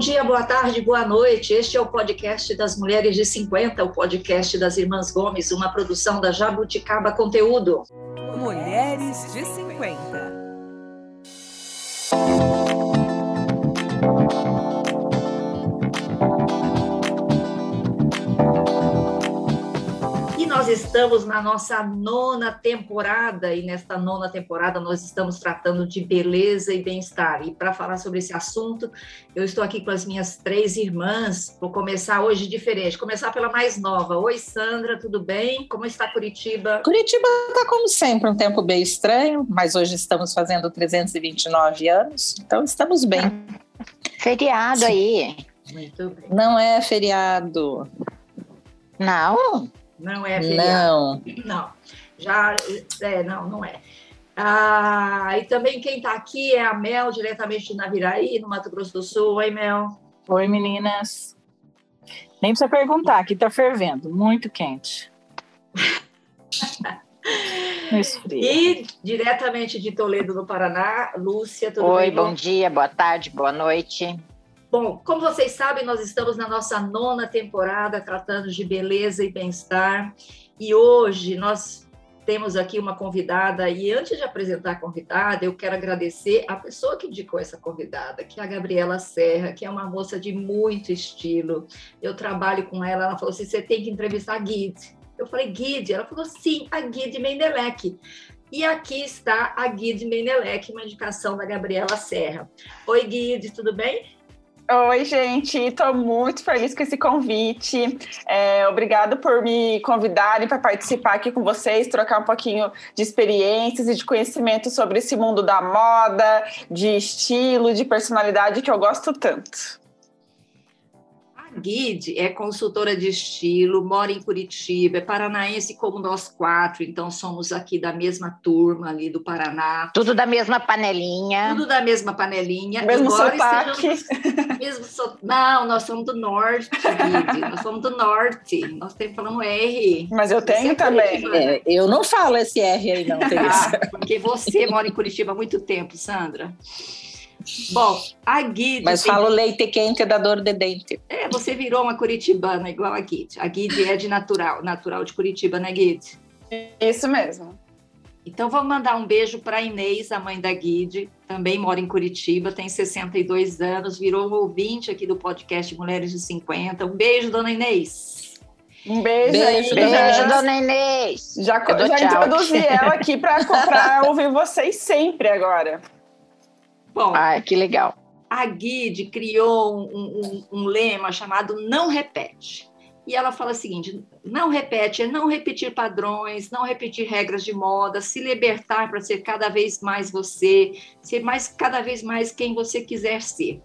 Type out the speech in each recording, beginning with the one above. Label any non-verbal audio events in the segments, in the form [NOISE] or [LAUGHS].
dia, boa tarde, boa noite. Este é o podcast das Mulheres de 50, o podcast das Irmãs Gomes, uma produção da Jabuticaba Conteúdo. Mulheres de 50. Nós estamos na nossa nona temporada e nesta nona temporada nós estamos tratando de beleza e bem-estar. E para falar sobre esse assunto, eu estou aqui com as minhas três irmãs. Vou começar hoje diferente, começar pela mais nova. Oi, Sandra, tudo bem? Como está Curitiba? Curitiba está como sempre um tempo bem estranho, mas hoje estamos fazendo 329 anos, então estamos bem. Feriado aí. Muito bem. Não é feriado. Não. Não é feriado. Não. Não. Já, é, não, não é. Ah, e também quem está aqui é a Mel, diretamente de Naviraí, no Mato Grosso do Sul. Oi, Mel. Oi, meninas. Nem precisa perguntar, aqui está fervendo, muito quente. [LAUGHS] e diretamente de Toledo, no Paraná, Lúcia, tudo Oi, bem? Oi, bom dia, boa tarde, boa noite. Bom, como vocês sabem, nós estamos na nossa nona temporada tratando de beleza e bem-estar. E hoje nós temos aqui uma convidada. E antes de apresentar a convidada, eu quero agradecer a pessoa que indicou essa convidada, que é a Gabriela Serra, que é uma moça de muito estilo. Eu trabalho com ela. Ela falou assim: você tem que entrevistar a Guide. Eu falei, Guide? Ela falou, sim, a Guide Mendelec. E aqui está a Guide Mendelec, uma indicação da Gabriela Serra. Oi, Guide, tudo bem? Oi, gente, estou muito feliz com esse convite. É, obrigado por me convidarem para participar aqui com vocês, trocar um pouquinho de experiências e de conhecimento sobre esse mundo da moda, de estilo, de personalidade que eu gosto tanto. Guide é consultora de estilo, mora em Curitiba, é paranaense como nós quatro, então somos aqui da mesma turma ali do Paraná. Tudo da mesma panelinha. Tudo da mesma panelinha. Mesmo sotaque. [LAUGHS] Mesmo so... Não, nós somos do norte, Guide. nós somos do norte. Nós temos falando R. Mas eu tenho também. É, eu não falo esse R aí, não. Tem ah, porque você mora em Curitiba há muito tempo, Sandra. Bom, a Guide. Mas tem... falo leite quente da dor de dente. É, você virou uma curitibana igual a Guide. A Guide é de natural, natural de Curitiba, né, Guide? Isso mesmo. Então vamos mandar um beijo para Inês, a mãe da Guide, também mora em Curitiba, tem 62 anos, virou um ouvinte aqui do podcast Mulheres de 50. Um beijo, dona Inês. Um beijo, beijo, beijo, beijo dona Inês. Já, já introduzi ela aqui para [LAUGHS] ouvir vocês sempre agora. Bom, ah, que legal. A Guide criou um, um, um lema chamado Não Repete. E ela fala o seguinte: não repete, é não repetir padrões, não repetir regras de moda, se libertar para ser cada vez mais você, ser mais cada vez mais quem você quiser ser.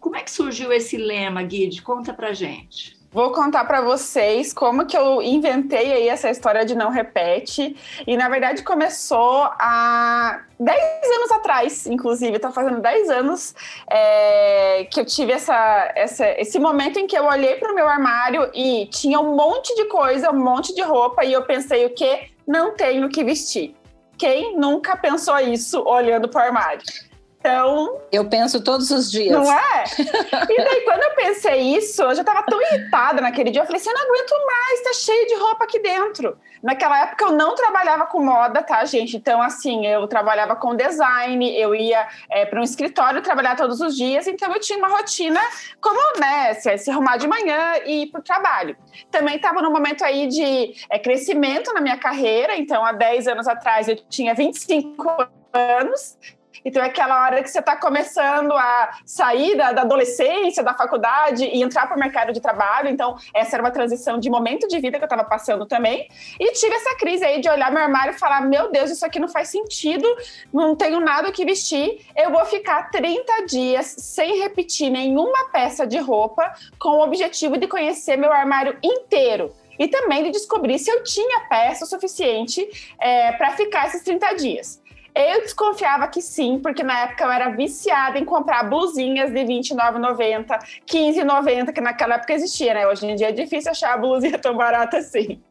Como é que surgiu esse lema, Guide? Conta pra gente. Vou contar para vocês como que eu inventei aí essa história de não repete. E na verdade começou há 10 anos atrás, inclusive, está fazendo 10 anos é, que eu tive essa, essa, esse momento em que eu olhei para o meu armário e tinha um monte de coisa, um monte de roupa, e eu pensei o que? Não tenho que vestir. Quem nunca pensou isso olhando para o armário? Então. Eu penso todos os dias. Não é? [LAUGHS] E daí, quando eu pensei isso, eu já estava tão irritada naquele dia. Eu falei assim: eu não aguento mais, tá cheio de roupa aqui dentro. Naquela época eu não trabalhava com moda, tá, gente? Então, assim, eu trabalhava com design, eu ia é, para um escritório trabalhar todos os dias, então eu tinha uma rotina como, né, se, se arrumar de manhã e ir para o trabalho. Também estava num momento aí de é, crescimento na minha carreira, então há 10 anos atrás eu tinha 25 anos então é aquela hora que você está começando a sair da, da, adolescência, da faculdade e entrar para o mercado de trabalho. Então, essa era uma transição de momento de vida que eu estava passando também. E tive essa crise aí de olhar meu armário e falar: meu Deus, isso aqui não faz sentido, não tenho nada que vestir. Eu vou ficar 30 dias sem repetir nenhuma peça de roupa, com o objetivo de conhecer meu armário inteiro e também de descobrir se eu tinha peça suficiente é, para ficar esses 30 dias. Eu desconfiava que sim, porque na época eu era viciada em comprar blusinhas de R$29,90, R$15,90, que naquela época existia, né? Hoje em dia é difícil achar a blusinha tão barata assim.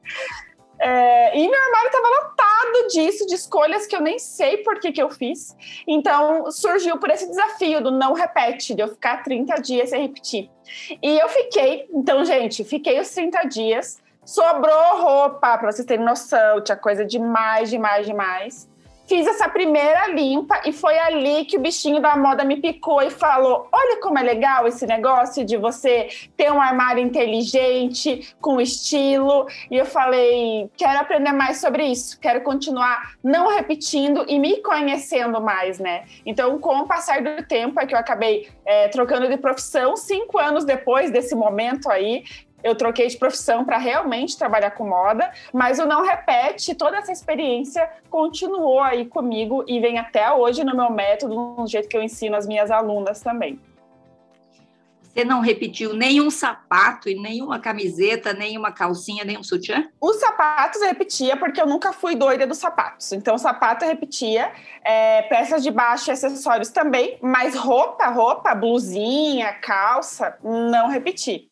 É, e meu armário estava lotado disso, de escolhas que eu nem sei por que, que eu fiz. Então surgiu por esse desafio do não repete, de eu ficar 30 dias sem repetir. E eu fiquei, então, gente, fiquei os 30 dias. Sobrou roupa, para vocês terem noção, tinha coisa demais, demais, demais. Fiz essa primeira limpa e foi ali que o bichinho da moda me picou e falou: Olha como é legal esse negócio de você ter um armário inteligente, com estilo. E eu falei: Quero aprender mais sobre isso, quero continuar não repetindo e me conhecendo mais, né? Então, com o passar do tempo, é que eu acabei é, trocando de profissão. Cinco anos depois desse momento aí, eu troquei de profissão para realmente trabalhar com moda, mas o Não Repete, toda essa experiência continuou aí comigo e vem até hoje no meu método, no jeito que eu ensino as minhas alunas também. Você não repetiu nenhum sapato e nenhuma camiseta, nenhuma calcinha, nenhum sutiã? Os sapatos eu repetia porque eu nunca fui doida dos sapatos. Então, sapato eu repetia, é, peças de baixo e acessórios também, mas roupa, roupa, blusinha, calça, não repeti.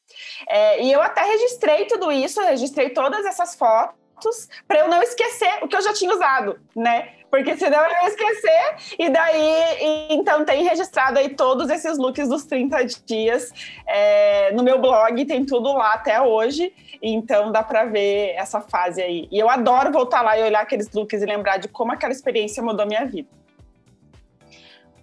É, e eu até registrei tudo isso, registrei todas essas fotos para eu não esquecer o que eu já tinha usado, né? Porque senão eu ia esquecer. E daí, então tem registrado aí todos esses looks dos 30 dias é, no meu blog, tem tudo lá até hoje. Então dá para ver essa fase aí. E eu adoro voltar lá e olhar aqueles looks e lembrar de como aquela experiência mudou minha vida.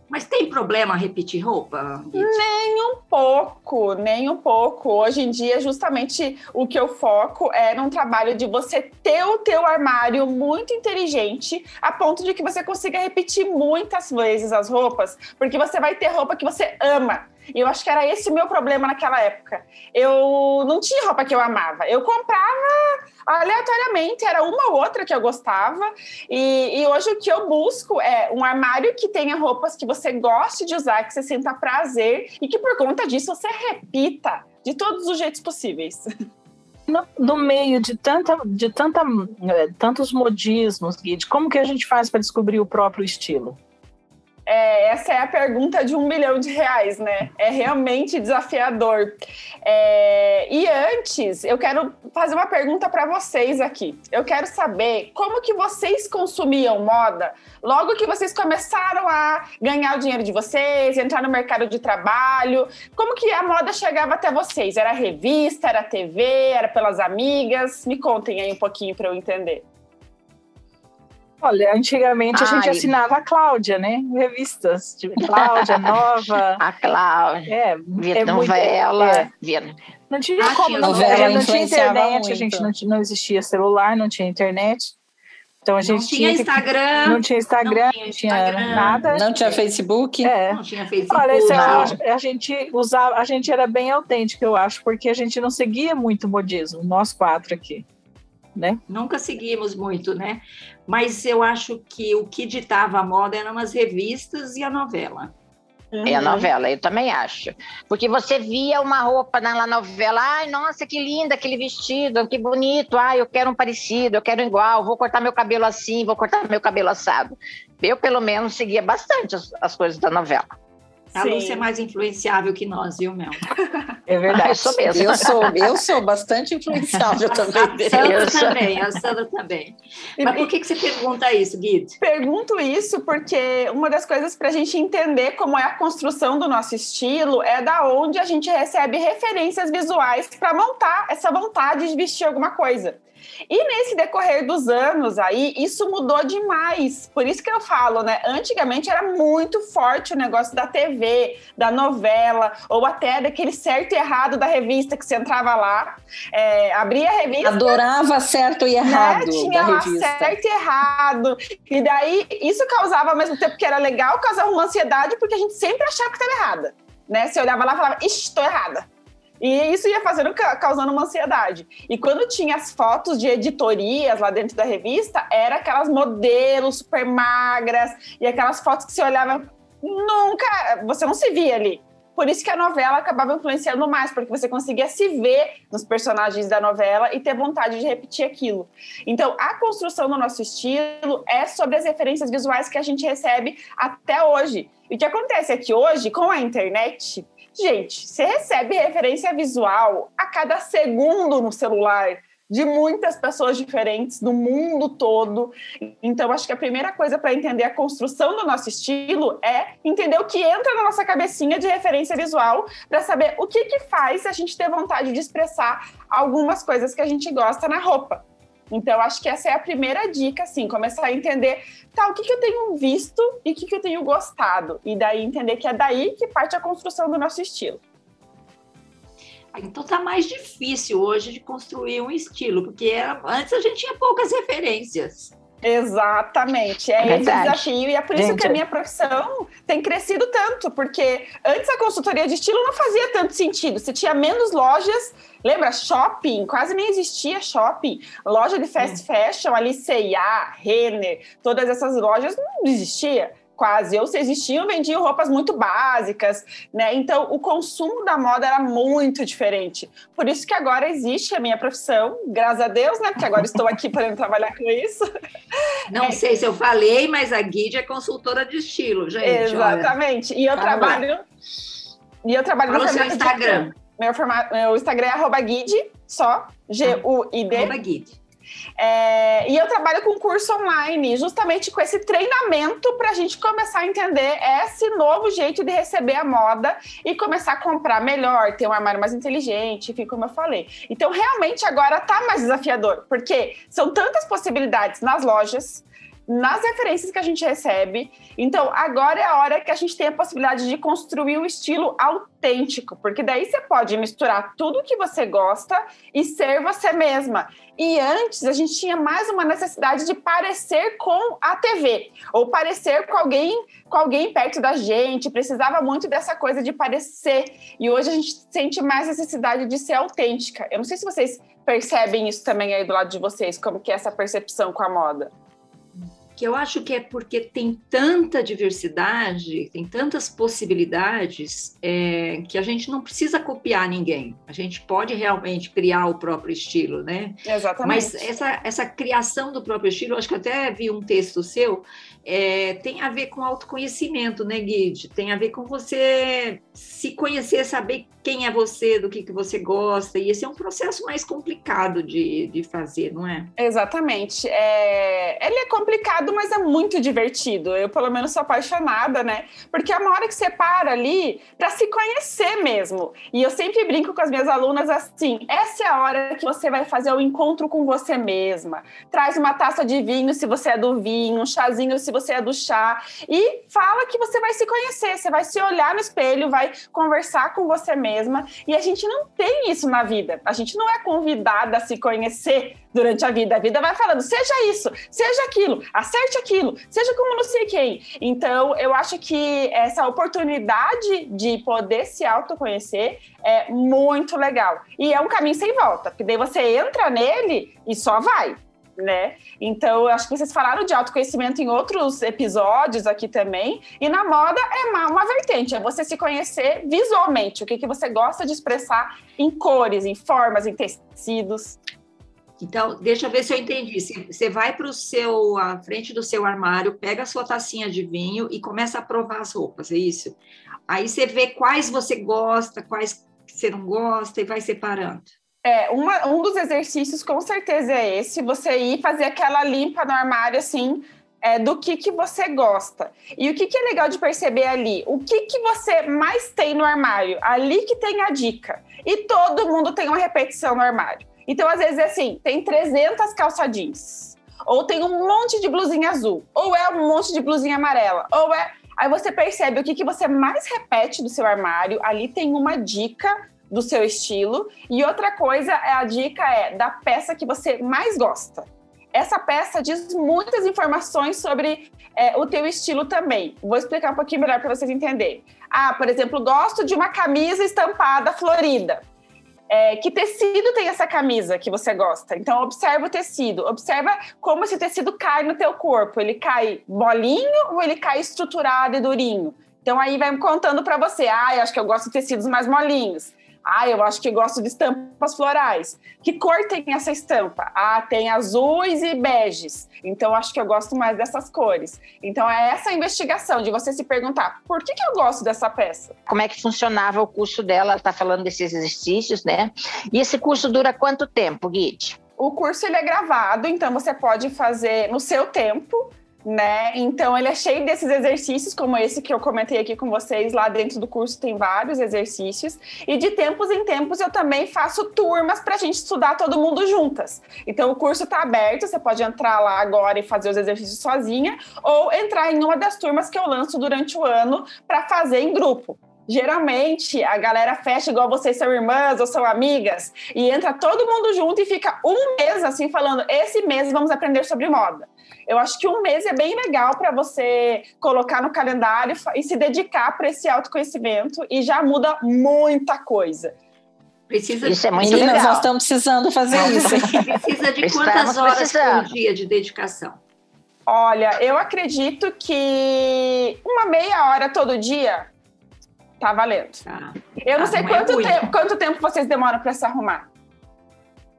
Mas tem problema repetir roupa? Nem um pouco, nem um pouco. Hoje em dia, justamente o que eu foco é num trabalho de você ter o teu armário muito inteligente, a ponto de que você consiga repetir muitas vezes as roupas, porque você vai ter roupa que você ama. E eu acho que era esse o meu problema naquela época. Eu não tinha roupa que eu amava. Eu comprava aleatoriamente, era uma ou outra que eu gostava. E, e, hoje o que eu busco é um armário que tenha roupas que você goste de usar, que você sinta prazer e que por conta disso você repita de todos os jeitos possíveis. No, no meio de tanta, de tanta, eh, tantos modismos, Guide, como que a gente faz para descobrir o próprio estilo? É, essa é a pergunta de um milhão de reais, né? É realmente desafiador. É, e antes, eu quero fazer uma pergunta para vocês aqui. Eu quero saber como que vocês consumiam moda logo que vocês começaram a ganhar o dinheiro de vocês, entrar no mercado de trabalho. Como que a moda chegava até vocês? Era revista, era TV, era pelas amigas? Me contem aí um pouquinho para eu entender. Olha, antigamente Ai. a gente assinava a Cláudia, né? Revistas, tipo, Cláudia, Nova. [LAUGHS] A Cláudia. É, via é novela. Muito, é. Via... Não tinha ah, como, não, novela não tinha internet, muito. a gente não, não existia celular, não tinha internet. Então a gente não tinha, tinha Instagram. Não tinha Instagram, não tinha, Instagram, nada. Não tinha Facebook. É. Não tinha Facebook. Olha, é a, gente usava, a gente era bem autêntico, eu acho, porque a gente não seguia muito modismo, nós quatro aqui. Né? Nunca seguimos muito, né? mas eu acho que o que ditava a moda eram as revistas e a novela. Uhum. É a novela, eu também acho. Porque você via uma roupa na novela, ai, nossa, que linda aquele vestido, que bonito, ai, eu quero um parecido, eu quero um igual, vou cortar meu cabelo assim, vou cortar meu cabelo assado. Eu, pelo menos, seguia bastante as, as coisas da novela. A Sim. Lúcia é mais influenciável que nós, viu, Mel? É verdade. eu sou mesmo. Eu sou, eu sou bastante influenciável [LAUGHS] também. A Sandra também, a Sandra também. Mas por que, que você pergunta isso, Guido? Pergunto isso porque uma das coisas para a gente entender como é a construção do nosso estilo é da onde a gente recebe referências visuais para montar essa vontade de vestir alguma coisa. E nesse decorrer dos anos aí, isso mudou demais. Por isso que eu falo, né? Antigamente era muito forte o negócio da TV, da novela, ou até daquele certo e errado da revista que você entrava lá, é, abria a revista. Adorava certo e errado. Né? Tinha da lá revista. certo e errado. E daí, isso causava, ao mesmo tempo que era legal, causava uma ansiedade, porque a gente sempre achava que estava errada. Né? Você olhava lá e falava, estou errada. E isso ia fazendo, causando uma ansiedade. E quando tinha as fotos de editorias lá dentro da revista, era aquelas modelos super magras e aquelas fotos que você olhava, nunca, você não se via ali. Por isso que a novela acabava influenciando mais, porque você conseguia se ver nos personagens da novela e ter vontade de repetir aquilo. Então, a construção do nosso estilo é sobre as referências visuais que a gente recebe até hoje. E o que acontece é que hoje, com a internet, Gente, você recebe referência visual a cada segundo no celular. de muitas pessoas diferentes do mundo todo. Então, acho que a primeira coisa para entender a construção do nosso estilo é entender o que entra na nossa cabecinha de referência visual, para saber o que, que faz a gente ter vontade de expressar algumas coisas que a gente gosta na roupa. Então, acho que essa é a primeira dica, assim, começar a entender, tá, o que, que eu tenho visto e o que, que eu tenho gostado. E daí entender que é daí que parte a construção do nosso estilo. Então tá mais difícil hoje de construir um estilo, porque era, antes a gente tinha poucas referências. Exatamente, é, é esse desafio e é por isso Gente, que a minha profissão tem crescido tanto, porque antes a consultoria de estilo não fazia tanto sentido. Você tinha menos lojas, lembra? Shopping, quase nem existia shopping. Loja de fast é. fashion, ali C&A, Renner, todas essas lojas não existia quase, ou se existiam, vendiam roupas muito básicas, né? Então, o consumo da moda era muito diferente. Por isso que agora existe a minha profissão, graças a Deus, né? Porque agora estou aqui [LAUGHS] podendo trabalhar com isso. Não é. sei se eu falei, mas a Guide é consultora de estilo, gente. Exatamente. Olha. E eu trabalho. E eu trabalho Fala no seu Instagram. Meu, formato, meu Instagram é arroba guide, só, G-U-I-D. Arroba guide. É, e eu trabalho com curso online, justamente com esse treinamento para a gente começar a entender esse novo jeito de receber a moda e começar a comprar melhor, ter um armário mais inteligente, enfim, como eu falei. Então, realmente agora está mais desafiador, porque são tantas possibilidades nas lojas, nas referências que a gente recebe. Então, agora é a hora que a gente tem a possibilidade de construir um estilo autêntico, porque daí você pode misturar tudo que você gosta e ser você mesma. E antes a gente tinha mais uma necessidade de parecer com a TV, ou parecer com alguém, com alguém perto da gente, precisava muito dessa coisa de parecer. E hoje a gente sente mais necessidade de ser autêntica. Eu não sei se vocês percebem isso também aí do lado de vocês, como que é essa percepção com a moda que eu acho que é porque tem tanta diversidade, tem tantas possibilidades, é, que a gente não precisa copiar ninguém. A gente pode realmente criar o próprio estilo, né? Exatamente. Mas essa, essa criação do próprio estilo, acho que até vi um texto seu, é, tem a ver com autoconhecimento, né, Guide? Tem a ver com você se conhecer, saber quem é você, do que, que você gosta, e esse é um processo mais complicado de, de fazer, não é? Exatamente. É... Ele é complicado, mas é muito divertido. Eu, pelo menos, sou apaixonada, né? Porque é uma hora que você para ali para se conhecer mesmo. E eu sempre brinco com as minhas alunas assim: essa é a hora que você vai fazer o encontro com você mesma. Traz uma taça de vinho se você é do vinho, um chazinho se você é do chá, e fala que você vai se conhecer, você vai se olhar no espelho, vai conversar com você mesma. E a gente não tem isso na vida. A gente não é convidada a se conhecer durante a vida. A vida vai falando, seja isso, seja aquilo, acerte aquilo, seja como não sei quem. Então, eu acho que essa oportunidade de poder se autoconhecer é muito legal. E é um caminho sem volta, porque daí você entra nele e só vai né? Então, acho que vocês falaram de autoconhecimento em outros episódios aqui também. E na moda é uma, uma vertente, é você se conhecer visualmente, o que, que você gosta de expressar em cores, em formas, em tecidos. Então, deixa eu ver se eu entendi. Você vai para o seu, à frente do seu armário, pega a sua tacinha de vinho e começa a provar as roupas, é isso? Aí você vê quais você gosta, quais você não gosta e vai separando. É, uma, um dos exercícios com certeza é esse, você ir fazer aquela limpa no armário, assim, é, do que, que você gosta. E o que, que é legal de perceber ali? O que, que você mais tem no armário? Ali que tem a dica. E todo mundo tem uma repetição no armário. Então, às vezes, é assim, tem 300 calça jeans. Ou tem um monte de blusinha azul. Ou é um monte de blusinha amarela. Ou é... Aí você percebe o que, que você mais repete do seu armário. Ali tem uma dica do seu estilo. E outra coisa, é a dica é da peça que você mais gosta. Essa peça diz muitas informações sobre é, o teu estilo também. Vou explicar um pouquinho melhor para vocês entenderem. Ah, por exemplo, gosto de uma camisa estampada florida. É, que tecido tem essa camisa que você gosta? Então, observa o tecido. Observa como esse tecido cai no teu corpo. Ele cai bolinho ou ele cai estruturado e durinho? Então, aí vai contando para você. Ah, eu acho que eu gosto de tecidos mais molinhos. Ah, eu acho que gosto de estampas florais. Que cor tem essa estampa? Ah, tem azuis e beges. Então, acho que eu gosto mais dessas cores. Então, é essa investigação de você se perguntar por que, que eu gosto dessa peça? Como é que funcionava o curso dela? Ela está falando desses exercícios, né? E esse curso dura quanto tempo, Guide? O curso ele é gravado, então você pode fazer no seu tempo né? Então ele é cheio desses exercícios, como esse que eu comentei aqui com vocês. Lá dentro do curso tem vários exercícios. E de tempos em tempos eu também faço turmas para a gente estudar todo mundo juntas. Então o curso está aberto, você pode entrar lá agora e fazer os exercícios sozinha, ou entrar em uma das turmas que eu lanço durante o ano para fazer em grupo. Geralmente a galera fecha igual vocês são irmãs ou são amigas e entra todo mundo junto e fica um mês assim falando: esse mês vamos aprender sobre moda. Eu acho que um mês é bem legal para você colocar no calendário e se dedicar para esse autoconhecimento e já muda muita coisa. Precisa isso é muito Meninas, legal. nós estamos precisando fazer isso. Precisa de quantas [LAUGHS] horas precisando. por dia de dedicação? Olha, eu acredito que uma meia hora todo dia tá valendo. Ah, eu não sei não quanto, é te quanto tempo vocês demoram para se arrumar.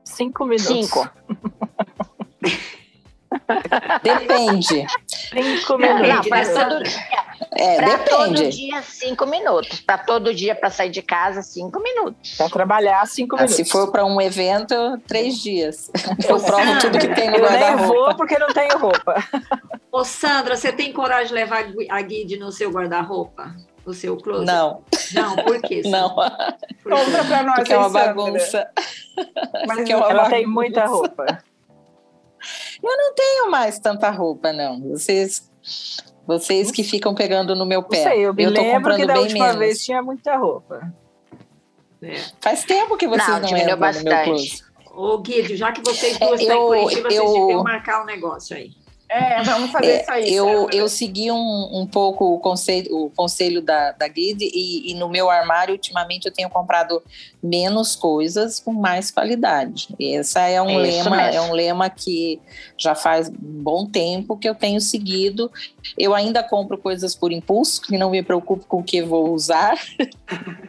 Cinco minutos. Cinco. [LAUGHS] Depende. Cinco minutos. Não, para todo dia. É, pra depende. todo dia, cinco minutos. Para todo dia, para sair de casa, cinco minutos. Para trabalhar, cinco minutos. Ah, se for para um evento, três dias. Eu provo tudo que tem no guarda-roupa. Eu nem vou porque não tenho roupa. Ô, Sandra, você tem coragem de levar a guide no seu guarda-roupa? No seu closet? Não. Não, por quê? Não. Conta para nós, Porque é uma bagunça. Mas é uma ela bagunça. tem muita roupa. Eu não tenho mais tanta roupa, não. Vocês, vocês que ficam pegando no meu pé. Não sei, eu me eu tô comprando que da última menos. vez tinha muita roupa. É. Faz tempo que vocês não, não entram bastante. no meu closet. Ô, Guido, já que vocês duas estão em Curitiba, eu, vocês deviam marcar um negócio aí. É, vamos fazer é, isso aí. Eu, eu segui um, um pouco o conselho, o conselho da, da Guide e, e, no meu armário, ultimamente, eu tenho comprado menos coisas com mais qualidade. Esse é um é lema, é um lema que já faz bom tempo que eu tenho seguido. Eu ainda compro coisas por impulso, que não me preocupo com o que vou usar.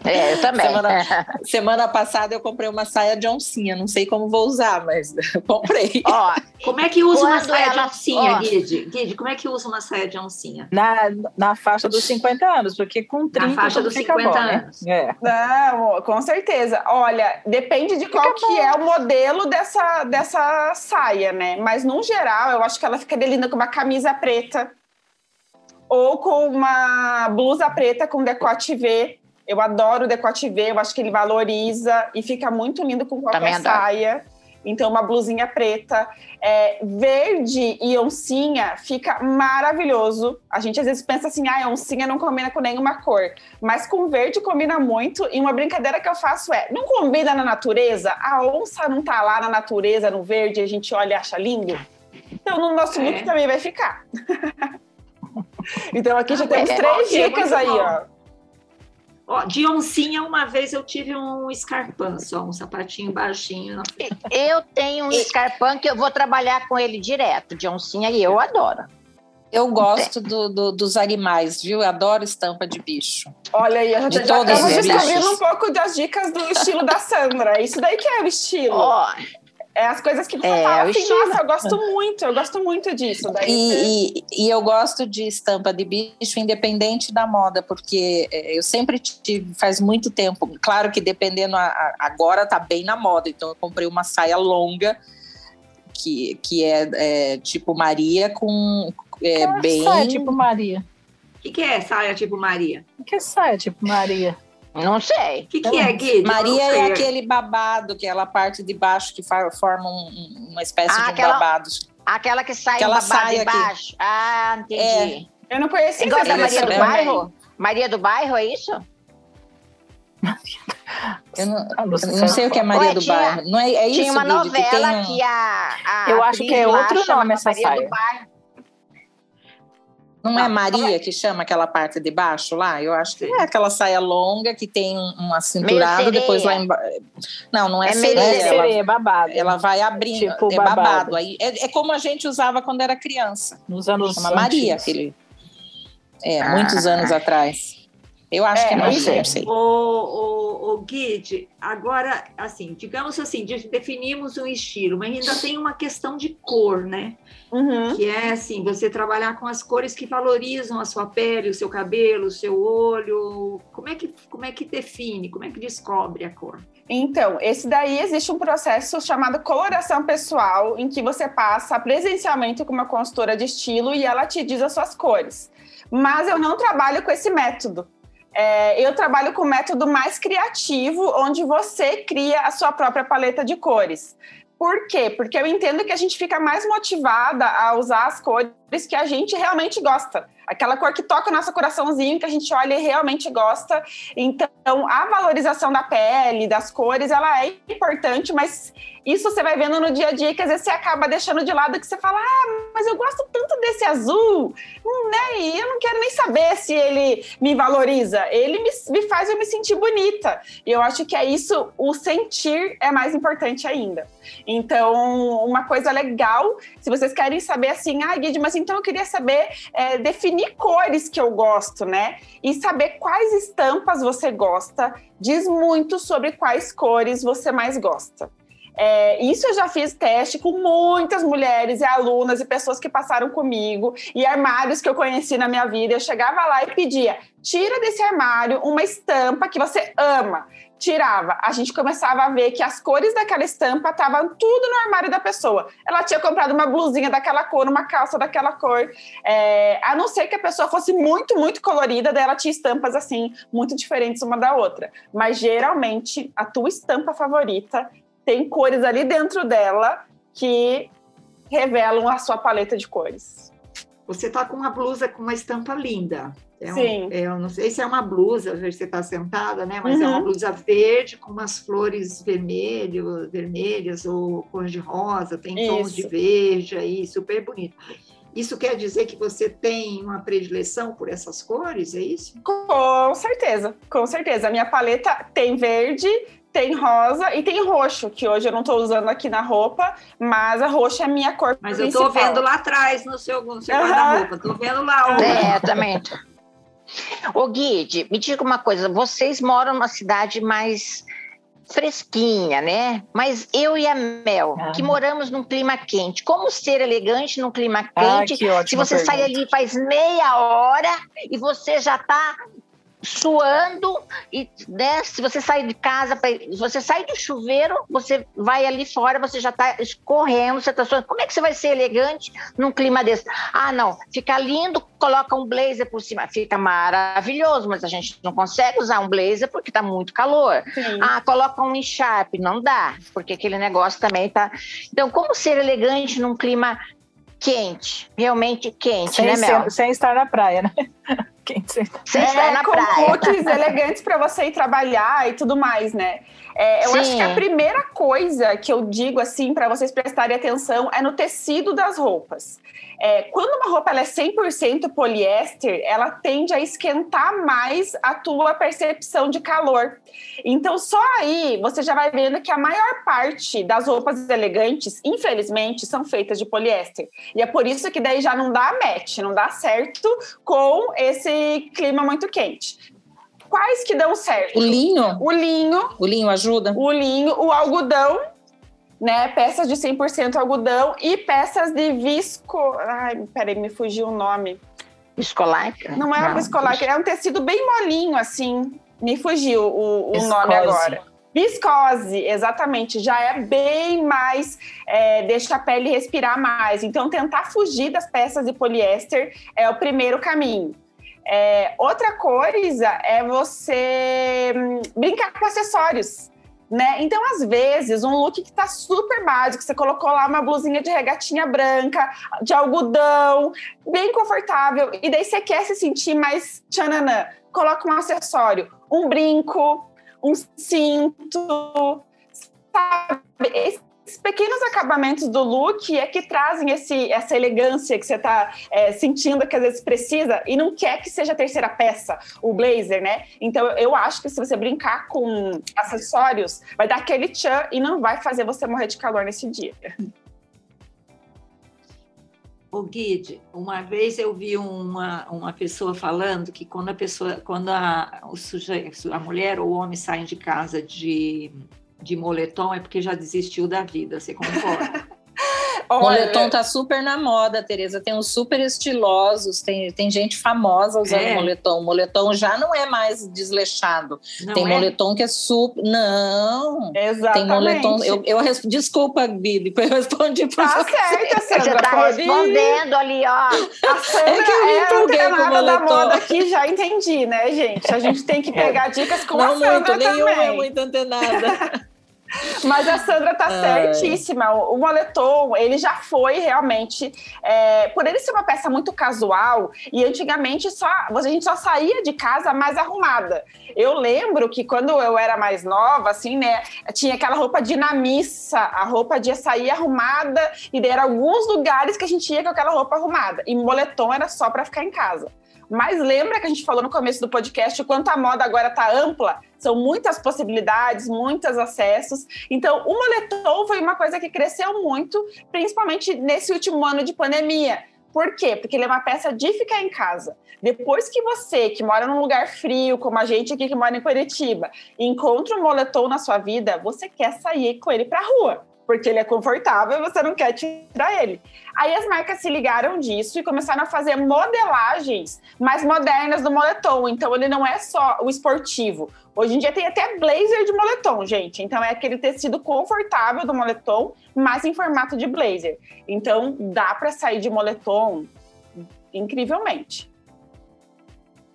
É, eu [LAUGHS] também. Semana, [LAUGHS] semana passada eu comprei uma saia de oncinha, não sei como vou usar, mas [LAUGHS] comprei. Ó, como é que usa uma saia de oncinha? Guide, Guide, como é que usa uma saia de oncinha? Na, na faixa dos 50 anos, porque com 30 Na faixa dos 50 bom, né? anos. Né? É. Não, com certeza. Olha, depende de qual que é o modelo dessa, dessa saia, né? Mas, no geral, eu acho que ela fica linda com uma camisa preta ou com uma blusa preta com decote V. Eu adoro o decote V, eu acho que ele valoriza e fica muito lindo com qualquer saia. Então, uma blusinha preta, é, verde e oncinha fica maravilhoso. A gente às vezes pensa assim, ah, oncinha não combina com nenhuma cor. Mas com verde combina muito. E uma brincadeira que eu faço é, não combina na natureza? A onça não tá lá na natureza, no verde, a gente olha e acha lindo? Então, no nosso look é. também vai ficar. [LAUGHS] então, aqui já ah, temos é, três dicas aí, bom. ó. Ó, de oncinha, uma vez eu tive um escarpão só, um sapatinho baixinho. Eu tenho um escarpão que eu vou trabalhar com ele direto, de oncinha, e eu adoro. Eu gosto do, do, dos animais, viu? Eu adoro estampa de bicho. Olha aí, a gente de já estamos descobrindo um pouco das dicas do estilo da Sandra. Isso daí que é o estilo. Oh, é as coisas que você é, fala assim, nossa, eu gosto muito, eu gosto muito disso. Daí e, e, e, eu gosto de estampa de bicho, independente da moda, porque é, eu sempre tive, faz muito tempo, claro que dependendo, a, a, agora tá bem na moda, então eu comprei uma saia longa, que, que é, é tipo Maria, com é, bem... Saia tipo Maria. O que, que é saia tipo Maria? O que é saia tipo Maria? Não sei. O que, que é, Guido? Maria é aquele babado, aquela parte de baixo que forma um, uma espécie ah, de aquela, babado. Aquela que sai aquela babado sai baixo. Aqui. Ah, entendi. É. Eu não conheci. Igual da Maria do Bairro? Maria do Bairro, é isso? Eu não, eu não, sei o que é Maria Ué, do tinha, Bairro. Não é, é tinha isso, uma novela que, tem um... que a, a Eu acho que é outro nome essa Maria saia. Do Bairro. Não é Maria que chama aquela parte de baixo lá? Eu acho que é aquela saia longa que tem uma cinturada, depois lá embaixo. Não, não é, é sereia. É sereia, é babado. Ela vai abrindo, tipo é babado. babado. Aí, é, é, como a gente usava quando era criança. Nos anos Chama Maria, aquele. É, ah. muitos anos atrás. Eu acho É, que não, isso é. sei. O, o, o Guide, agora, assim, digamos assim, de- definimos um estilo, mas ainda tem uma questão de cor, né? Uhum. Que é assim, você trabalhar com as cores que valorizam a sua pele, o seu cabelo, o seu olho. Como é que, como é que define, como é que descobre a cor? Então, esse daí existe um processo chamado coloração pessoal, em que você passa presencialmente com uma consultora de estilo e ela te diz as suas cores. Mas eu não trabalho com esse método. É, eu trabalho com o método mais criativo, onde você cria a sua própria paleta de cores. Por quê? Porque eu entendo que a gente fica mais motivada a usar as cores que a gente realmente gosta. Aquela cor que toca o nosso coraçãozinho, que a gente olha e realmente gosta. Então, a valorização da pele, das cores, ela é importante, mas isso você vai vendo no dia a dia, que às vezes você acaba deixando de lado, que você fala, ah, mas eu gosto tanto desse azul, hum, né? E eu não quero nem saber se ele me valoriza. Ele me, me faz eu me sentir bonita. E eu acho que é isso, o sentir é mais importante ainda. Então, uma coisa legal, se vocês querem saber assim, ah, Guide, mas então eu queria saber é, definir cores que eu gosto, né? E saber quais estampas você gosta, diz muito sobre quais cores você mais gosta. É, isso eu já fiz teste com muitas mulheres e alunas e pessoas que passaram comigo e armários que eu conheci na minha vida. Eu chegava lá e pedia: tira desse armário uma estampa que você ama. Tirava. A gente começava a ver que as cores daquela estampa estavam tudo no armário da pessoa. Ela tinha comprado uma blusinha daquela cor, uma calça daquela cor. É, a não ser que a pessoa fosse muito, muito colorida, daí ela tinha estampas assim, muito diferentes uma da outra. Mas geralmente a tua estampa favorita tem cores ali dentro dela que revelam a sua paleta de cores. Você está com uma blusa com uma estampa linda. É um- Sim. é, eu não sei se é uma blusa, você está sentada, né? Mas é uma Uhum. blusa verde com umas flores vermelho, vermelhas ou cor de rosa, tem tons de Isso. verde aí, super bonito. Isso quer dizer que você tem uma predileção por essas cores, é isso? Com certeza, com certeza. A minha paleta tem verde, tem rosa e tem roxo, que hoje eu não estou usando aqui na roupa, mas a roxa é a minha cor Mas eu principal. estou vendo lá atrás no seu, no seu Aham. guarda-roupa, estou vendo lá. É, também. Ô, Guide, me diga uma coisa: vocês moram numa cidade mais fresquinha, né? Mas eu e a Mel, Ah. que moramos num clima quente, como ser elegante num clima Ah, quente? que ótima se você sai pergunta. ali faz meia hora e você já tá suando e né, se você sai de casa, pra- você sai do chuveiro, você vai ali fora, você já tá escorrendo, você tá suando. Como é que você vai ser elegante num clima desse? Ah, não, fica lindo, coloca um blazer por cima, fica maravilhoso, mas a gente não consegue usar um blazer porque tá muito calor. Sim. Ah, coloca um encharpe, não dá, porque aquele negócio também tá. Então, como ser elegante num clima quente, realmente quente, Sem, né, Mel? ser- sem estar na praia, né? [LAUGHS] Quem sem- Sem estar na com praia. looks [LAUGHS] elegantes para você ir trabalhar e tudo mais, né? É, eu Sim. acho que a primeira coisa que eu digo assim para vocês prestarem atenção é no tecido das roupas. É, quando uma roupa é 100% poliéster, ela tende a esquentar mais a tua percepção de calor. Então, só aí você já vai vendo que a maior parte das roupas elegantes, infelizmente, são feitas de poliéster. E é por isso que daí já não dá match, não dá certo com esse clima muito quente. Quais que dão certo? O linho, O linho, o linho ajuda? o linho, o algodão, né? Peças de 100% algodão e peças de visco. Ai, peraí, me fugiu o nome. Viscolaica? Não é viscolac, é um tecido bem molinho, assim. Me fugiu o, o nome agora. Viscose, exatamente. Já é bem mais. é, deixa a pele respirar mais. Então, tentar fugir das peças de poliéster é o primeiro caminho. É, outra coisa é você hum, brincar com acessórios. Né? Então, às vezes, um look que tá super básico, você colocou lá uma blusinha de regatinha branca, de algodão, bem confortável, e daí você quer se sentir mais tchananã, coloca um acessório, um brinco, um cinto, sabe? Esses pequenos acabamentos do look é que trazem esse, essa elegância que você está sentindo que às vezes precisa e não quer que seja a terceira peça, o blazer, né? Então eu acho que se você brincar com acessórios, vai dar aquele tchan e não vai fazer você morrer de calor nesse dia. O Guide, uma vez eu vi uma, uma pessoa falando que quando a pessoa, quando a, o sujeito, a mulher ou o homem saem de casa de, de moletom é porque já desistiu da vida, você concorda? [LAUGHS] O moletom tá super na moda, Tereza. Tem uns super estilosos, tem, tem gente famosa usando é. moletom. O moletom já não é mais desleixado. Não tem é? moletom que é super. Não! Exatamente. Tem moletom. Eu, eu Desculpa, Bibi, [LAUGHS] eu respondi para tá você. Certo, Sandra. Você tá respondendo ali, ó. A Sandra [LAUGHS] é que eu me é empolguei com o moletom. da moda aqui, já entendi, né, gente? A gente tem que [LAUGHS] pegar dicas com não a Sandra muito, também. Nenhuma é muito antenada. Mas a Sandra tá [LAUGHS] certíssima. O moletom, ele já foi realmente. É, por ele ser uma peça muito casual, e antigamente só, a gente só saía de casa mais arrumada. Eu lembro que quando eu era mais nova, assim, né, tinha aquela roupa de na missa, a roupa de sair arrumada, e daí eram alguns lugares que a gente ia com aquela roupa arrumada. E moletom era só para ficar em casa. Mas lembra que a gente falou no começo do podcast o quanto a moda agora está ampla? São muitas possibilidades, muitos acessos. Então, o moletom foi uma coisa que cresceu muito, principalmente nesse último ano de pandemia. Por quê? Porque ele é uma peça de ficar em casa. Depois que você, que mora num lugar frio, como a gente aqui que mora em Curitiba, encontra um moletom na sua vida, você quer sair com ele para rua porque ele é confortável e você não quer tirar ele. Aí as marcas se ligaram disso e começaram a fazer modelagens mais modernas do moletom. Então ele não é só o esportivo. Hoje em dia tem até blazer de moletom, gente. Então é aquele tecido confortável do moletom, mas em formato de blazer. Então dá para sair de moletom incrivelmente.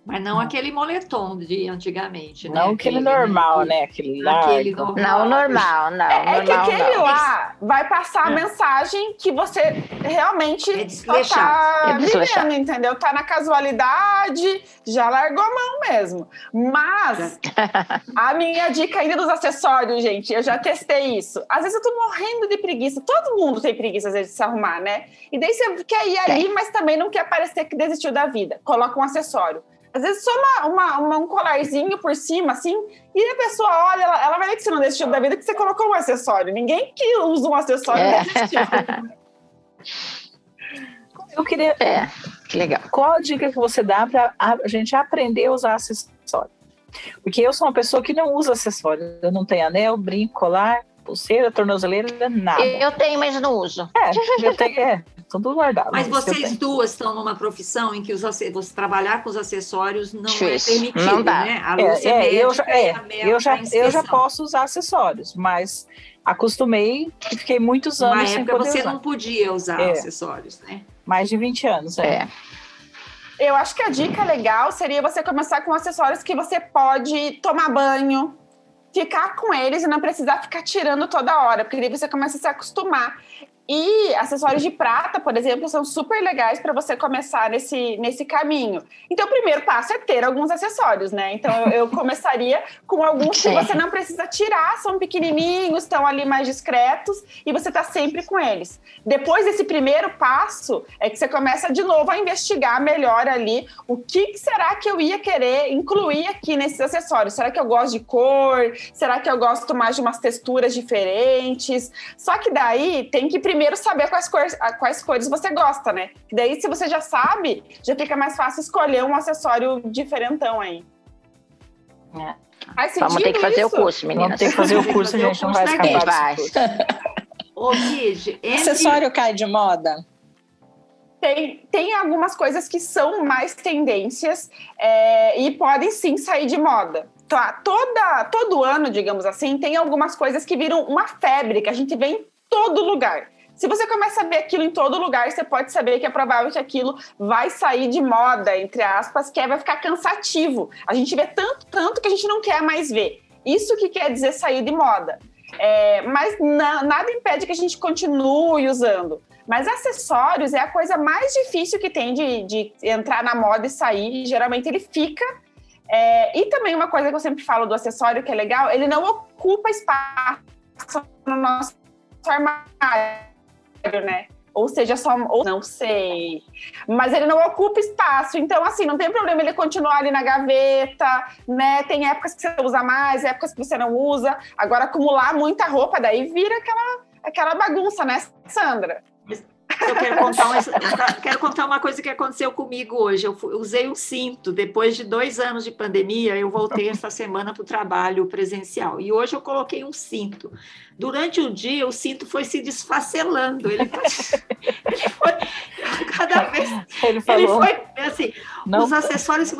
Mas não aquele moletom de antigamente, né? Não aquele, aquele normal, né? né? Aquele, aquele normal. Não, normal, não. É, normal, é que aquele não. lá vai passar a é. mensagem que você realmente é só tá é vivendo, entendeu? Tá na casualidade, já largou a mão mesmo. Mas [LAUGHS] a minha dica ainda dos acessórios, gente, eu já testei isso. Às vezes eu tô morrendo de preguiça. Todo mundo tem preguiça, às vezes, de se arrumar, né? E daí você quer ir ali, mas também não quer parecer que desistiu da vida. Coloca um acessório. Às vezes só uma, uma, uma, um colarzinho por cima, assim, e a pessoa olha, ela, ela vai ver que você não desistiu da vida que você colocou um acessório. Ninguém que usa um acessório é. desistiu. [LAUGHS] Eu queria. É, que legal. Qual a dica que você dá para a gente aprender a usar acessório? Porque eu sou uma pessoa que não usa acessório. Eu não tenho anel, brinco, colar, pulseira, tornozeleira, nada. Eu tenho, mas não uso. É, eu tenho. É, tudo guardado. Mas vocês duas estão numa profissão em que os, você trabalhar com os acessórios não é permitido, não dá. né? A é, é, eu já, é, eu, já, eu já posso usar acessórios, mas acostumei e fiquei muitos anos Uma sem época você usar. não podia usar é. acessórios, né? Mais de 20 anos, é. é. Eu acho que a dica legal seria você começar com acessórios que você pode tomar banho, ficar com eles e não precisar ficar tirando toda hora, porque daí você começa a se acostumar. E acessórios de prata, por exemplo, são super legais para você começar nesse, nesse caminho. Então, o primeiro passo é ter alguns acessórios, né? Então, eu, eu começaria com alguns que você não precisa tirar, são pequenininhos, estão ali mais discretos e você está sempre com eles. Depois desse primeiro passo, é que você começa de novo a investigar melhor ali o que será que eu ia querer incluir aqui nesses acessórios. Será que eu gosto de cor? Será que eu gosto mais de umas texturas diferentes? Só que daí tem que primeiro primeiro saber quais cores, quais cores você gosta, né? Daí, se você já sabe, já fica mais fácil escolher um acessório diferentão aí. É. Faz Vamos ter que fazer isso? o curso, meninas. Vamos ter que fazer o curso, a gente não vai escapar vai. [LAUGHS] Ô, Kid, entre... Acessório cai de moda? Tem, tem algumas coisas que são mais tendências é, e podem sim sair de moda. Tá, toda, todo ano, digamos assim, tem algumas coisas que viram uma febre, que a gente vê em todo lugar. Se você começa a ver aquilo em todo lugar, você pode saber que é provável que aquilo vai sair de moda, entre aspas, que é, vai ficar cansativo. A gente vê tanto, tanto que a gente não quer mais ver. Isso que quer dizer sair de moda. É, mas na, nada impede que a gente continue usando. Mas acessórios é a coisa mais difícil que tem de, de entrar na moda e sair. Geralmente ele fica. É, e também uma coisa que eu sempre falo do acessório que é legal, ele não ocupa espaço no nosso armário né? Ou seja, só. Ou não sei. Mas ele não ocupa espaço. Então, assim, não tem problema ele continuar ali na gaveta, né? Tem épocas que você usa mais, épocas que você não usa. Agora, acumular muita roupa, daí vira aquela, aquela bagunça, né, Sandra? Eu quero contar, uma, [LAUGHS] quero contar uma coisa que aconteceu comigo hoje. Eu usei um cinto. Depois de dois anos de pandemia, eu voltei essa semana para o trabalho presencial. E hoje eu coloquei um cinto. Durante o dia, o cinto foi se desfacelando. Ele, [LAUGHS] ele foi cada vez. Ele, falou, ele foi assim. Não. Os acessórios,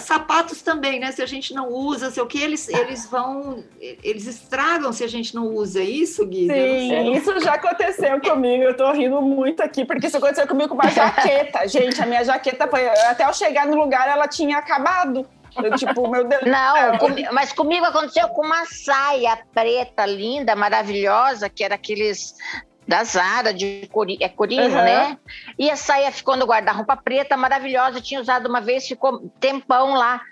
sapatos também, né? Se a gente não usa, sei o que, eles, eles vão. Eles estragam se a gente não usa isso, Gui. Sim, isso já aconteceu comigo. Eu tô rindo muito aqui, porque isso aconteceu comigo com uma jaqueta. Gente, a minha jaqueta foi. Até eu chegar no lugar, ela tinha acabado. Eu, tipo, meu Deus. Não, com, mas comigo aconteceu com uma saia preta, linda, maravilhosa, que era aqueles da Zara, de cori, é corino, uhum. né? E a saia ficou no guarda-roupa preta, maravilhosa. Eu tinha usado uma vez, ficou tempão lá.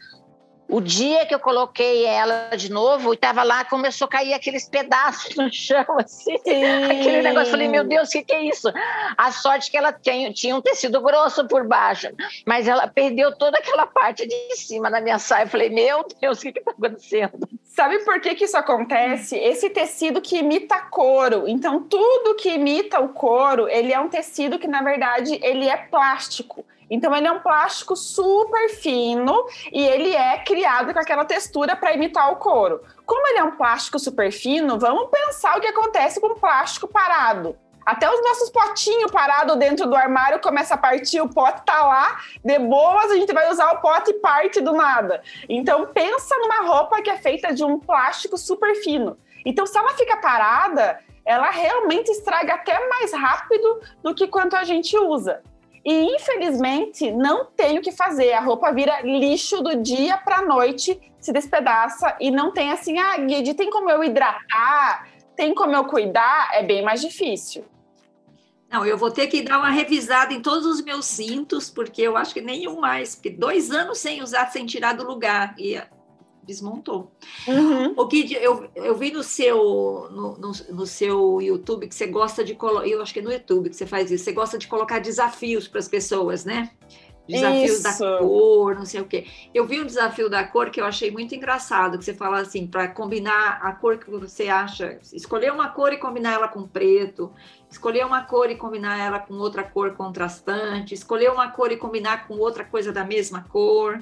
O dia que eu coloquei ela de novo, e tava lá, começou a cair aqueles pedaços no chão, [LAUGHS] assim. Sim. Aquele negócio, falei, meu Deus, o que, que é isso? A sorte que ela tem, tinha um tecido grosso por baixo, mas ela perdeu toda aquela parte de cima da minha saia. Eu falei, meu Deus, o que está acontecendo? Sabe por que, que isso acontece? Esse tecido que imita couro. Então, tudo que imita o couro, ele é um tecido que, na verdade, ele é plástico. Então ele é um plástico super fino e ele é criado com aquela textura para imitar o couro. Como ele é um plástico super fino, vamos pensar o que acontece com o plástico parado. Até os nossos potinhos parados dentro do armário começa a partir, o pote tá lá, de boas, a gente vai usar o pote e parte do nada. Então pensa numa roupa que é feita de um plástico super fino. Então se ela fica parada, ela realmente estraga até mais rápido do que quanto a gente usa. E infelizmente não tem o que fazer. A roupa vira lixo do dia para noite, se despedaça e não tem assim, ah, Guide, tem como eu hidratar? Tem como eu cuidar? É bem mais difícil. Não, eu vou ter que dar uma revisada em todos os meus cintos, porque eu acho que nenhum mais, porque dois anos sem usar, sem tirar do lugar. E desmontou. Uhum. O que eu, eu vi no seu no, no, no, seu YouTube que você gosta de colocar, eu acho que é no YouTube que você faz isso, você gosta de colocar desafios para as pessoas, né? Desafios isso. da cor, não sei o quê. Eu vi um desafio da cor que eu achei muito engraçado, que você fala assim, para combinar a cor que você acha, escolher uma cor e combinar ela com preto, escolher uma cor e combinar ela com outra cor contrastante, escolher uma cor e combinar com outra coisa da mesma cor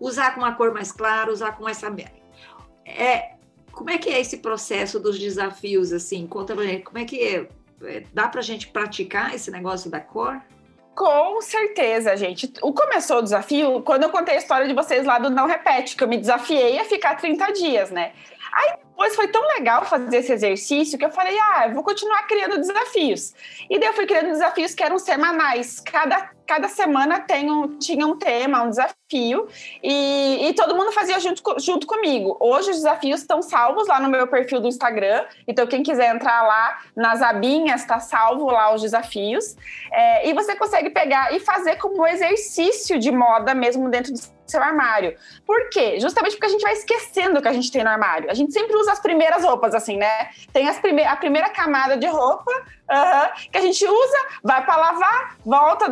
usar com uma cor mais clara, usar com mais é como é que é esse processo dos desafios assim? Conta pra gente, como é que é? é dá pra gente praticar esse negócio da cor? Com certeza, gente. O começou o desafio quando eu contei a história de vocês lá do Não Repete, que eu me desafiei a ficar 30 dias, né? Aí depois foi tão legal fazer esse exercício que eu falei, ah, eu vou continuar criando desafios. E daí eu fui criando desafios que eram semanais. Cada cada semana tem um, tinha um tema, um desafio, e, e todo mundo fazia junto, junto comigo. Hoje os desafios estão salvos lá no meu perfil do Instagram, então quem quiser entrar lá nas abinhas, está salvo lá os desafios. É, e você consegue pegar e fazer como um exercício de moda mesmo dentro do seu armário. Por quê? Justamente porque a gente vai esquecendo o que a gente tem no armário. A gente sempre usa as primeiras roupas, assim, né? Tem as prime a primeira camada de roupa, Uhum, que a gente usa, vai para lavar, volta,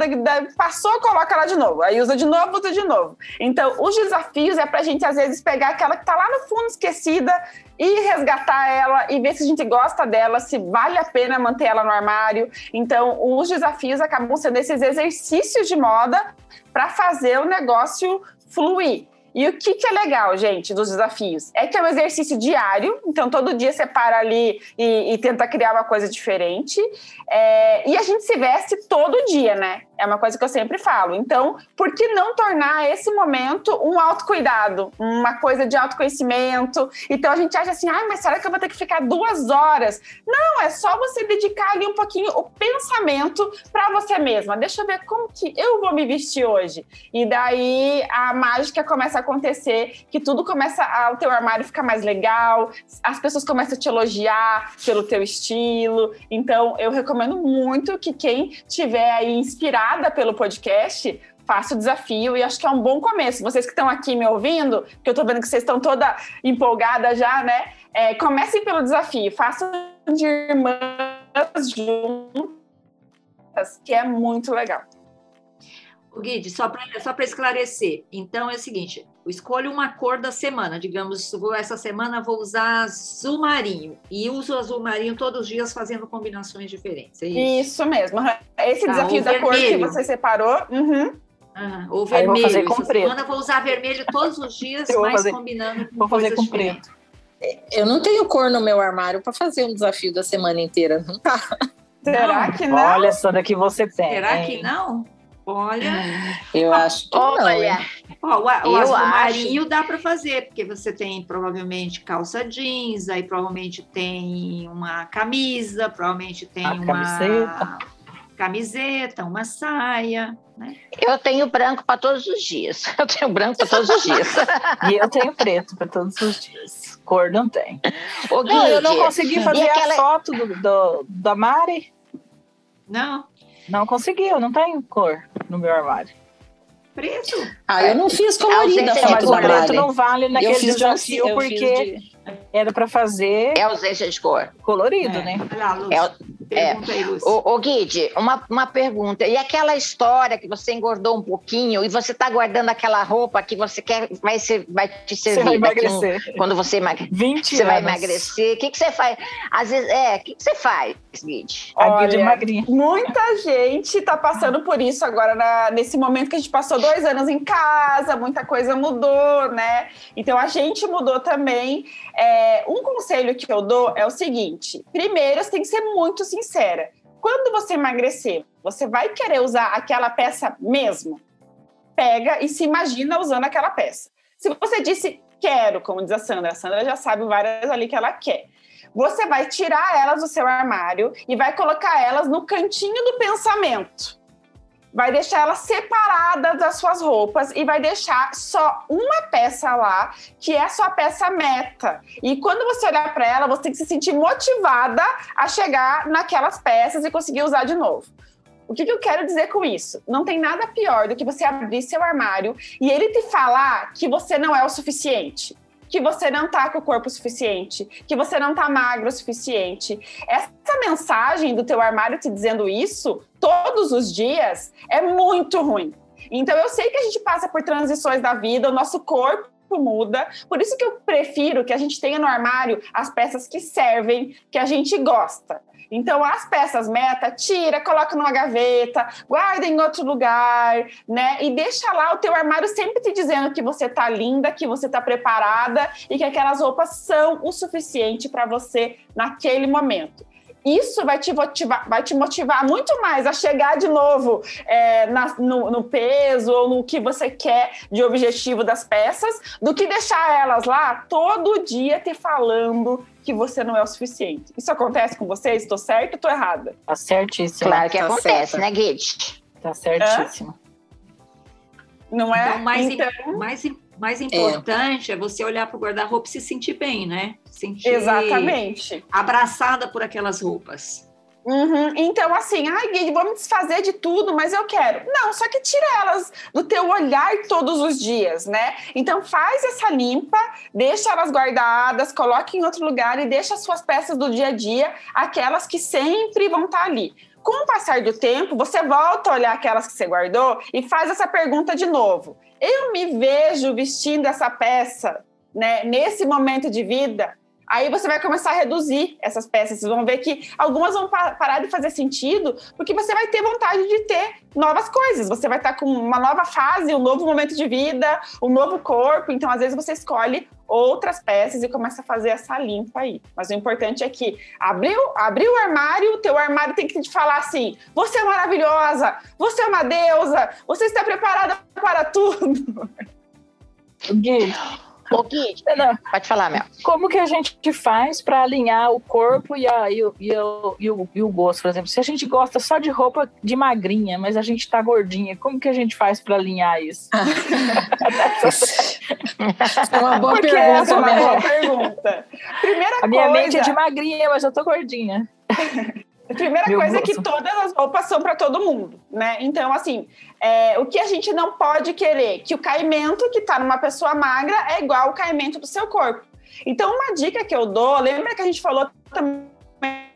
passou, coloca ela de novo. Aí usa de novo, usa de novo. Então, os desafios é para a gente, às vezes, pegar aquela que está lá no fundo esquecida e resgatar ela e ver se a gente gosta dela, se vale a pena manter ela no armário. Então, os desafios acabam sendo esses exercícios de moda para fazer o negócio fluir. E o que, que é legal, gente, dos desafios? É que é um exercício diário, então todo dia você para ali e, e tenta criar uma coisa diferente. É, e a gente se veste todo dia, né? É uma coisa que eu sempre falo. Então, por que não tornar esse momento um autocuidado, uma coisa de autoconhecimento? Então a gente acha assim, ah, mas será que eu vou ter que ficar duas horas? Não, é só você dedicar ali um pouquinho o pensamento para você mesma. Deixa eu ver como que eu vou me vestir hoje. E daí a mágica começa a acontecer, que tudo começa a, o teu armário ficar mais legal, as pessoas começam a te elogiar pelo teu estilo. Então, eu recomendo muito que quem tiver aí inspirado pelo podcast, faça o desafio e acho que é um bom começo. Vocês que estão aqui me ouvindo, que eu estou vendo que vocês estão toda empolgada já, né? É, comecem pelo desafio, façam de irmãs juntas, que é muito legal. O Guide, só para só esclarecer, então é o seguinte: escolho uma cor da semana, digamos, vou, essa semana vou usar azul marinho e uso azul marinho todos os dias fazendo combinações diferentes. É isso? Isso mesmo. Esse tá, desafio da vermelho. cor que você separou. Uhum. Ah, ou vermelho. Aí vou fazer com essa preto. semana vou usar vermelho todos os dias, [LAUGHS] mas fazer, combinando com Vou fazer com preto. Eu não tenho cor no meu armário para fazer um desafio da semana inteira, não tá? Será que não? Olha só daqui você tem. Será que não? Olha. Eu acho que Olha. não. Ó, o, o azul acho. marinho dá para fazer, porque você tem provavelmente calça jeans, aí provavelmente tem uma camisa, provavelmente tem A uma camiseta. camiseta, uma saia. Né? Eu tenho branco para todos os dias. [LAUGHS] Eu tenho branco para todos os dias. e eu tenho preto para todos os dias. Cor não tem. Ô, não, eu não consegui fazer aquela... a foto do, do, da Mari. Não. Não conseguiu, não tem cor no meu armário. Preto? Ah, eu não fiz colorida é, mas o preto não vale naquele desafio porque de... era para fazer. É ausência de cor. Colorido, é. né? É, Pergunta é. aí, Lúcia. O, o Guide, uma, uma pergunta. E aquela história que você engordou um pouquinho e você está guardando aquela roupa que você quer vai, ser, vai te servir você vai emagrecer. Um, quando você emagrecer. 20 você anos. vai emagrecer. O que, que você faz? Às vezes, é, o que, que você faz, Guide? A Guide é magrinha. Muita gente está passando por isso agora, na, nesse momento que a gente passou dois anos em casa, muita coisa mudou, né? Então a gente mudou também. É, um conselho que eu dou é o seguinte: primeiro, você tem que ser muito sincera. Quando você emagrecer, você vai querer usar aquela peça mesmo? Pega e se imagina usando aquela peça. Se você disse quero, como diz a Sandra, a Sandra já sabe várias ali que ela quer. Você vai tirar elas do seu armário e vai colocar elas no cantinho do pensamento vai deixar ela separada das suas roupas e vai deixar só uma peça lá, que é a sua peça meta. E quando você olhar para ela, você tem que se sentir motivada a chegar naquelas peças e conseguir usar de novo. O que, que, eu quero dizer com isso? Não tem nada pior do que você abrir seu armário e ele te falar que você não é o suficiente que você não tá com o corpo suficiente, que você não tá magro o suficiente. Essa mensagem do teu armário te dizendo isso todos os dias é muito ruim. Então eu sei que a gente passa por transições da vida, o nosso corpo muda. Por isso que eu prefiro que a gente tenha no armário as peças que servem, que a gente gosta. Então, as peças meta, tira, coloca numa gaveta, guarda em outro lugar, né? E deixa lá o teu armário sempre te dizendo que você tá linda, que você tá preparada e que aquelas roupas são o suficiente para você naquele momento isso vai te motivar, vai te motivar muito mais a chegar de novo é, na, no, no, peso ou no que você quer de objetivo das peças, do que deixar elas lá todo dia te falando que você não é o suficiente. Isso acontece com você? Estou certo ou estou errada? Tá certíssimo. Claro que tá acontece, certo. né, Guide? Tá certíssimo. Não é? Então, mais, então... mais mais importante é, é você olhar para o guarda-roupa e se sentir bem, né? Sentir Exatamente. abraçada por aquelas roupas. Uhum. Então, assim, ai, Gui, vou me desfazer de tudo, mas eu quero. Não, só que tira elas do teu olhar todos os dias, né? Então, faz essa limpa, deixa elas guardadas, coloque em outro lugar e deixa as suas peças do dia a dia, aquelas que sempre vão estar ali com o passar do tempo, você volta a olhar aquelas que você guardou e faz essa pergunta de novo. Eu me vejo vestindo essa peça, né, nesse momento de vida? Aí você vai começar a reduzir essas peças. Vocês vão ver que algumas vão parar de fazer sentido, porque você vai ter vontade de ter novas coisas. Você vai estar com uma nova fase, um novo momento de vida, um novo corpo. Então, às vezes, você escolhe outras peças e começa a fazer essa limpa aí. Mas o importante é que abriu, abriu o armário, o teu armário tem que te falar assim: você é maravilhosa, você é uma deusa, você está preparada para tudo. Gui, Ô, Gui, [LAUGHS] pode falar, Mel. Como que a gente faz para alinhar o corpo e, a, e, o, e, o, e, o, e o gosto, por exemplo? Se a gente gosta só de roupa de magrinha, mas a gente tá gordinha, como que a gente faz para alinhar [LAUGHS] isso? é uma boa Porque pergunta, essa é uma boa pergunta. Primeira a minha mente é de magrinha, mas eu tô gordinha. [LAUGHS] A primeira Meu coisa gosto. é que todas as roupas são para todo mundo, né? Então, assim, é, o que a gente não pode querer? Que o caimento que está numa pessoa magra é igual ao caimento do seu corpo. Então, uma dica que eu dou, lembra que a gente falou também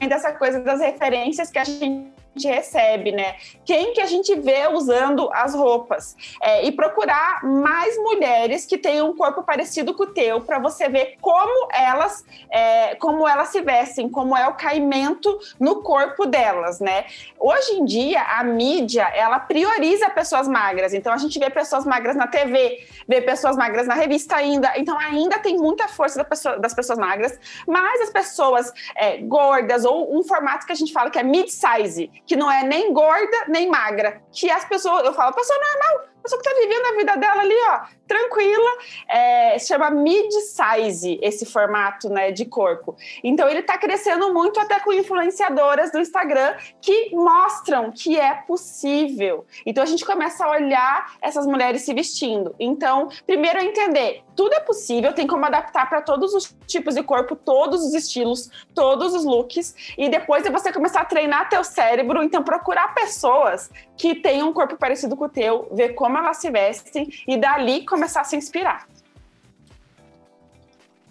dessa coisa das referências que a gente gente recebe, né? Quem que a gente vê usando as roupas. É, e procurar mais mulheres que tenham um corpo parecido com o teu, para você ver como elas, é, como elas se vestem, como é o caimento no corpo delas, né? Hoje em dia, a mídia, ela prioriza pessoas magras. Então, a gente vê pessoas magras na TV, vê pessoas magras na revista ainda. Então, ainda tem muita força da pessoa, das pessoas magras, mas as pessoas é, gordas, ou um formato que a gente fala que é mid-size, que não é nem gorda nem magra. Que as pessoas, eu falo, pessoa normal, pessoa que está vivendo a vida dela ali, ó, tranquila, é, se chama mid-size esse formato, né, de corpo. Então ele está crescendo muito até com influenciadoras do Instagram que mostram que é possível. Então a gente começa a olhar essas mulheres se vestindo. Então, primeiro é entender, tudo é possível, tem como adaptar para todos os tipos de corpo, todos os estilos, todos os looks, e depois é você começar a treinar teu cérebro, então procurar pessoas que tenham um corpo parecido com o teu, ver como elas se vestem e dali começar a se inspirar.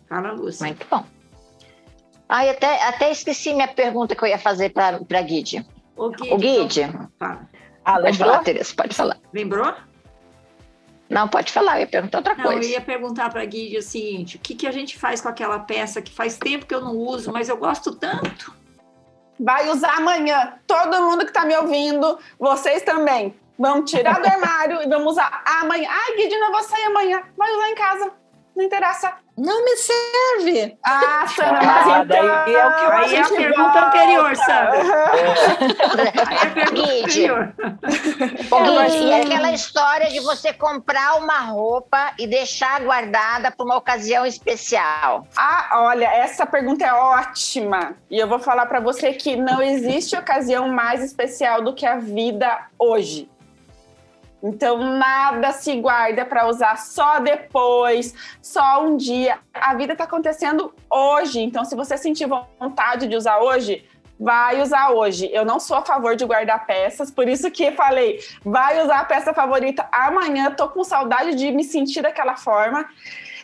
Fala, Lúcia. Muito bom. Ai, até, até esqueci minha pergunta que eu ia fazer para a Guide. O Guide. O Guide. então, fala. Ah, Pode lembrou? falar, Tereza, pode falar. Lembrou? Não, pode falar, eu ia perguntar outra Não, coisa. eu ia perguntar para a Guide o seguinte: o que, que a gente faz com aquela peça que faz tempo que eu não uso, mas eu gosto tanto? Vai usar amanhã. Todo mundo que está me ouvindo, vocês também. Vamos tirar do armário e vamos usar amanhã. Ai, Guide, não vou sair amanhã. Vai usar em casa. Não interessa. Não me serve. Ah, Sandra, Ah, mas então... daí é o que eu- Aí é a pergunta anterior, Sandra. É a pergunta Guide. anterior. Ô, Gui, mas- e aquela história de você comprar uma roupa e deixar guardada para uma ocasião especial? Ah, olha, essa pergunta é ótima. E eu vou falar para você que não existe ocasião mais especial do que a vida hoje. Então, nada se guarda para usar só depois, só um dia. A vida está acontecendo hoje. Então, se você sentir vontade de usar hoje, vai usar hoje. Eu não sou a favor de guardar peças, por isso que falei, vai usar a peça favorita amanhã. Tô com saudade de me sentir daquela forma.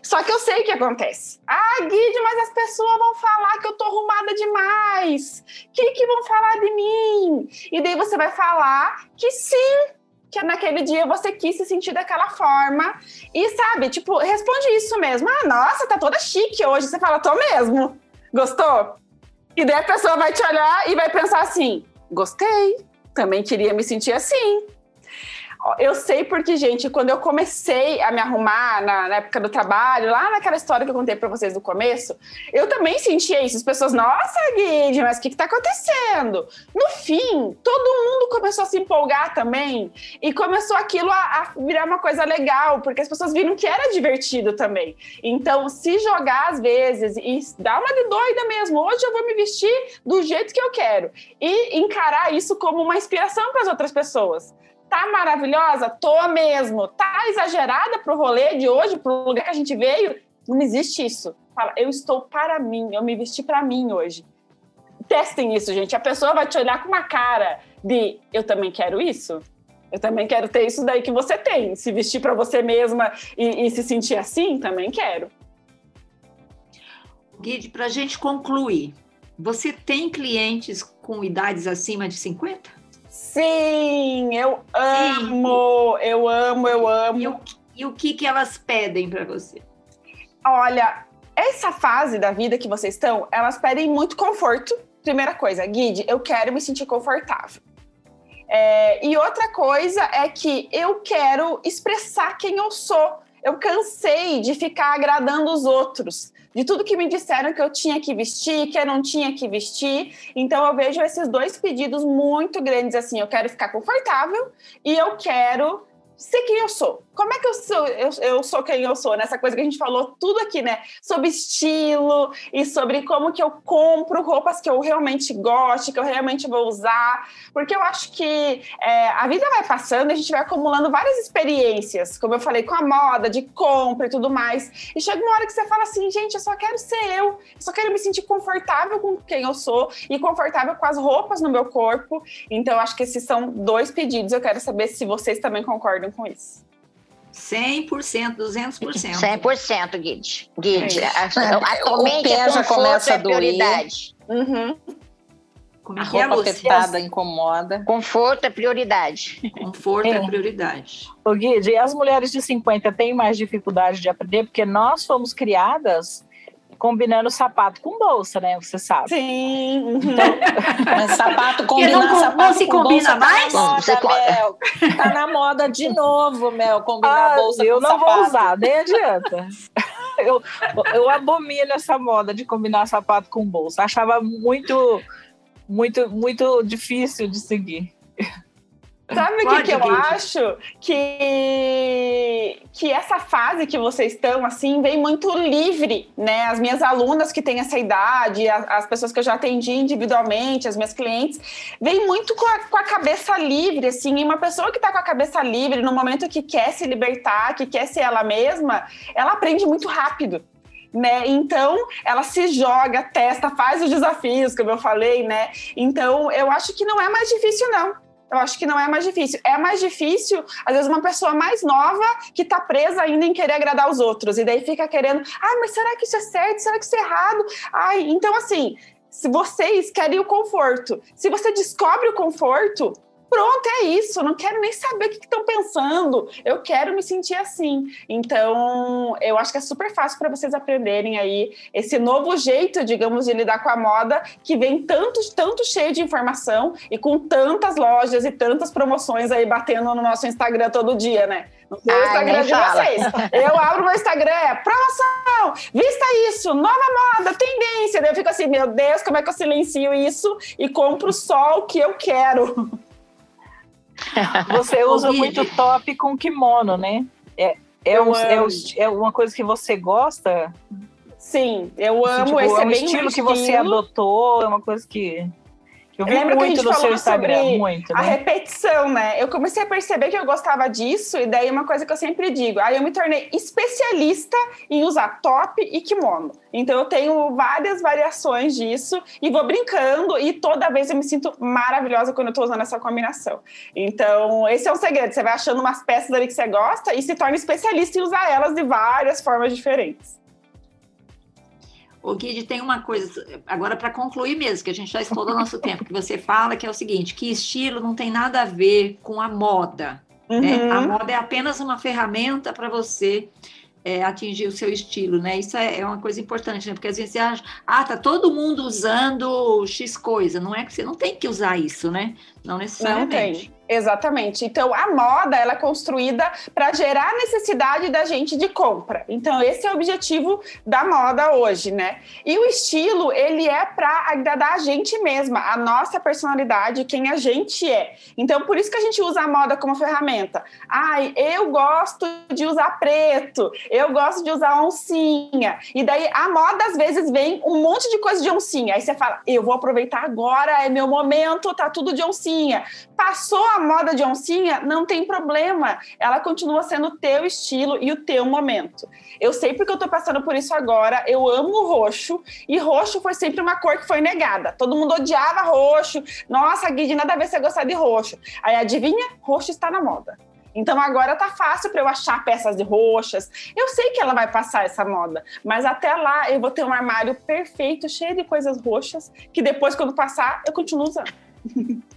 Só que eu sei o que acontece. Ah, Guide, mas as pessoas vão falar que eu tô arrumada demais. O que, que vão falar de mim? E daí você vai falar que sim, que naquele dia você quis se sentir daquela forma. E sabe, tipo, responde isso mesmo. Ah, nossa, tá toda chique hoje. Você fala, tô mesmo. Gostou? E daí a pessoa vai te olhar e vai pensar assim: gostei, também queria me sentir assim. Eu sei porque, gente, quando eu comecei a me arrumar na, na época do trabalho, lá naquela história que eu contei pra vocês no começo, eu também sentia isso. As pessoas, nossa, Guide, mas o que, que tá acontecendo? No fim, todo mundo começou a se empolgar também e começou aquilo a, a virar uma coisa legal, porque as pessoas viram que era divertido também. Então, se jogar às vezes e dar uma de doida mesmo, hoje eu vou me vestir do jeito que eu quero e encarar isso como uma inspiração para as outras pessoas. Tá maravilhosa? Tô mesmo. Tá exagerada pro rolê de hoje, pro lugar que a gente veio? Não existe isso. Fala, eu estou para mim, eu me vesti para mim hoje. Testem isso, gente. A pessoa vai te olhar com uma cara de eu também quero isso. Eu também quero ter isso daí que você tem. Se vestir para você mesma e, e se sentir assim, também quero. Guide, para a gente concluir, você tem clientes com idades acima de 50? Sim, eu amo, eu amo, eu amo. E o, e o que, que elas pedem para você? Olha, essa fase da vida que vocês estão, elas pedem muito conforto. Primeira coisa, Guide, eu quero me sentir confortável. É, e outra coisa é que eu quero expressar quem eu sou. Eu cansei de ficar agradando os outros, de tudo que me disseram que eu tinha que vestir, que eu não tinha que vestir. Então eu vejo esses dois pedidos muito grandes assim. Eu quero ficar confortável e eu quero ser quem eu sou. Como é que eu sou? Eu, eu sou quem eu sou, nessa coisa que a gente falou tudo aqui, né? Sobre estilo e sobre como que eu compro roupas que eu realmente gosto, que eu realmente vou usar. Porque eu acho que é, a vida vai passando, a gente vai acumulando várias experiências, como eu falei, com a moda, de compra e tudo mais. E chega uma hora que você fala assim, gente, eu só quero ser eu, eu só quero me sentir confortável com quem eu sou e confortável com as roupas no meu corpo. Então, acho que esses são dois pedidos. Eu quero saber se vocês também concordam com isso. 100%, 200%. 100%, Guide. Guide, É. a- atualmente O pé é já começa é a doer. prioridade. Uhum. Como é A que é, roupa Lúcia? apertada incomoda. Conforto é prioridade. Conforto é É. prioridade. Ô, Guide, e as mulheres de 50 têm mais dificuldade de aprender? Porque nós fomos criadas combinando sapato com bolsa, né? Você sabe. Sim. uhum. [LAUGHS] Mas sapato combinar com- sapato não se com combina bolsa mais? Tá na moda, Você Mel. Tá na moda de novo, Mel, combinar Ah, bolsa eu com não sapato. vou usar, nem adianta. [LAUGHS] Eu, eu abomino essa moda de combinar sapato com bolsa. Achava muito, muito, muito difícil de seguir. Sabe o que, que eu Guide. acho? Que, que essa fase que vocês estão, assim, vem muito livre, né? As minhas alunas que têm essa idade, as, as pessoas que eu já atendi individualmente, as minhas clientes, vem muito com a, com a cabeça livre, assim. E uma pessoa que está com a cabeça livre, no momento que quer se libertar, que quer ser ela mesma, ela aprende muito rápido. Né? Então, ela se joga, testa, faz os desafios, como eu falei, né? Então, eu acho que não é mais difícil, não. Eu acho que não é mais difícil. É mais difícil, às vezes, uma pessoa mais nova que tá presa ainda em querer agradar os outros. E daí fica querendo, ai, mas será que isso é certo? Será que isso é errado? Ai, então assim, se vocês querem o conforto, se você descobre o conforto, pronto, é isso. Não quero nem saber o que estão pensando. Eu quero me sentir assim. Então, eu acho que é super fácil para vocês aprenderem aí esse novo jeito, digamos, de lidar com a moda, que vem tanto, tanto cheio de informação e com tantas lojas e tantas promoções aí batendo no nosso Instagram todo dia, né? No seu Ai, Instagram de fala. vocês. Eu abro meu Instagram, é promoção, vista isso, nova moda, tendência. Daí eu fico assim, meu Deus, como é que eu silencio isso e compro só o que eu quero? Você [LAUGHS] usa muito top com kimono, né? É, é, um- é, um- é uma coisa que você gosta? Sim, eu Assim, amo tipo, esse é um é bem estilo meu que você estilo. adotou, é uma coisa que eu vi Lembra que a muito no seu falou Instagram, sobre muito, A né? repetição, né? Eu comecei a perceber que eu gostava disso, e daí uma coisa que eu sempre digo, aí eu me tornei especialista em usar top e kimono. Então eu tenho várias variações disso e vou brincando, e toda vez eu me sinto maravilhosa quando eu tô usando essa combinação. Então, esse é um segredo. Você vai achando umas peças ali que você gosta e se torna especialista em usar elas de várias formas diferentes. O Guide tem uma coisa, agora para concluir mesmo, que a gente já estourou o nosso tempo, que você fala que é o seguinte, que estilo não tem nada a ver com a moda. né? Uhum. A moda é apenas uma ferramenta para você é, atingir o seu estilo, né? Isso é, é uma coisa importante, né? Porque às vezes você acha, ah, tá todo mundo usando X coisa. Não é que você não tem que usar isso, né? Não Não necessariamente. tem. Exatamente. Então, a moda ela é construída para gerar necessidade da gente de compra. Então, esse é o objetivo da moda hoje, né? E o estilo, ele é para agradar a gente mesma, a nossa personalidade, quem a gente é. Então, por isso que a gente usa a moda como ferramenta. Ai, eu gosto de usar preto, eu gosto de usar oncinha. E daí, a moda, às vezes, vem um monte de coisa de oncinha. Aí você fala, eu vou aproveitar agora, é meu momento, tá tudo de oncinha. Passou a moda de oncinha, não tem problema. Ela continua sendo o teu estilo e o teu momento. Eu sei porque eu tô passando por isso agora. Eu amo roxo. E roxo foi sempre uma cor que foi negada. Todo mundo odiava roxo. Nossa, Guide, nada a ver você gostar de roxo. Aí adivinha? Roxo está na moda. Então agora tá fácil para eu achar peças de roxas. Eu sei que ela vai passar essa moda, mas até lá eu vou ter um armário perfeito, cheio de coisas roxas, que depois, quando passar, eu continuo usando. [LAUGHS]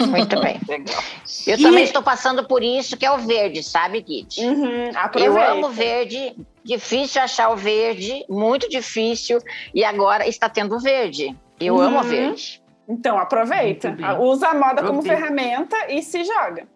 Muito bem. [LAUGHS] Legal. Eu E- também estou passando por isso, que é o verde, sabe, Kit? Uhum, Eu amo verde, difícil achar o verde, muito difícil, e agora está tendo verde. Eu Uhum. amo o verde. Então aproveita, usa a moda como ferramenta e se joga.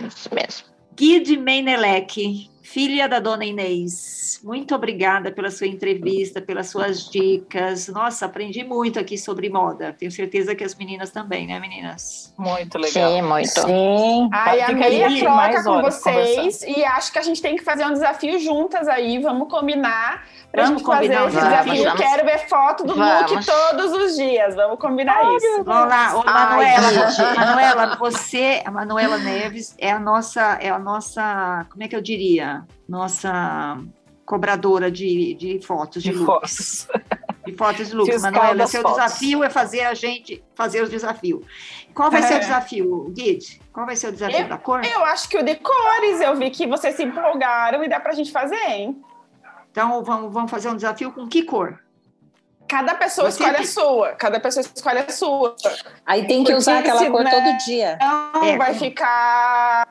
Isso mesmo. Guide Meinelec, filha da dona Inês, muito obrigada pela sua entrevista, pelas suas dicas. Nossa, aprendi muito aqui sobre moda. Tenho certeza que as meninas também, né, meninas? Muito legal. Sim, muito. Sim. Ai, a aí troca mais com vocês e acho que a gente tem que fazer um desafio juntas aí. Vamos combinar pra Vamos gente fazer combinar esse desafio. Vamos. Quero ver foto do Vamos. look todos os dias. Vamos combinar isso. Vamos lá, ô, Ai, Manuela. [LAUGHS] Manuela, você, a Manuela Neves é a nossa, é a nossa, como é que eu diria? Nossa cobradora de, de fotos, de, De looks. fotos. De fotos de looks. Manuela, seu fotos. desafio é fazer a gente fazer o desafio. Qual vai ser o É. desafio, Guide? Qual vai ser o desafio Eu- da cor? Eu acho que o de cores, eu vi que vocês se empolgaram e dá pra gente fazer, hein? Então, vamos, vamos fazer um desafio com que cor? Cada pessoa Você escolhe tem- a sua. Cada pessoa escolhe a sua. Aí tem que Porque usar aquela cor não- todo dia. Não, É. vai ficar.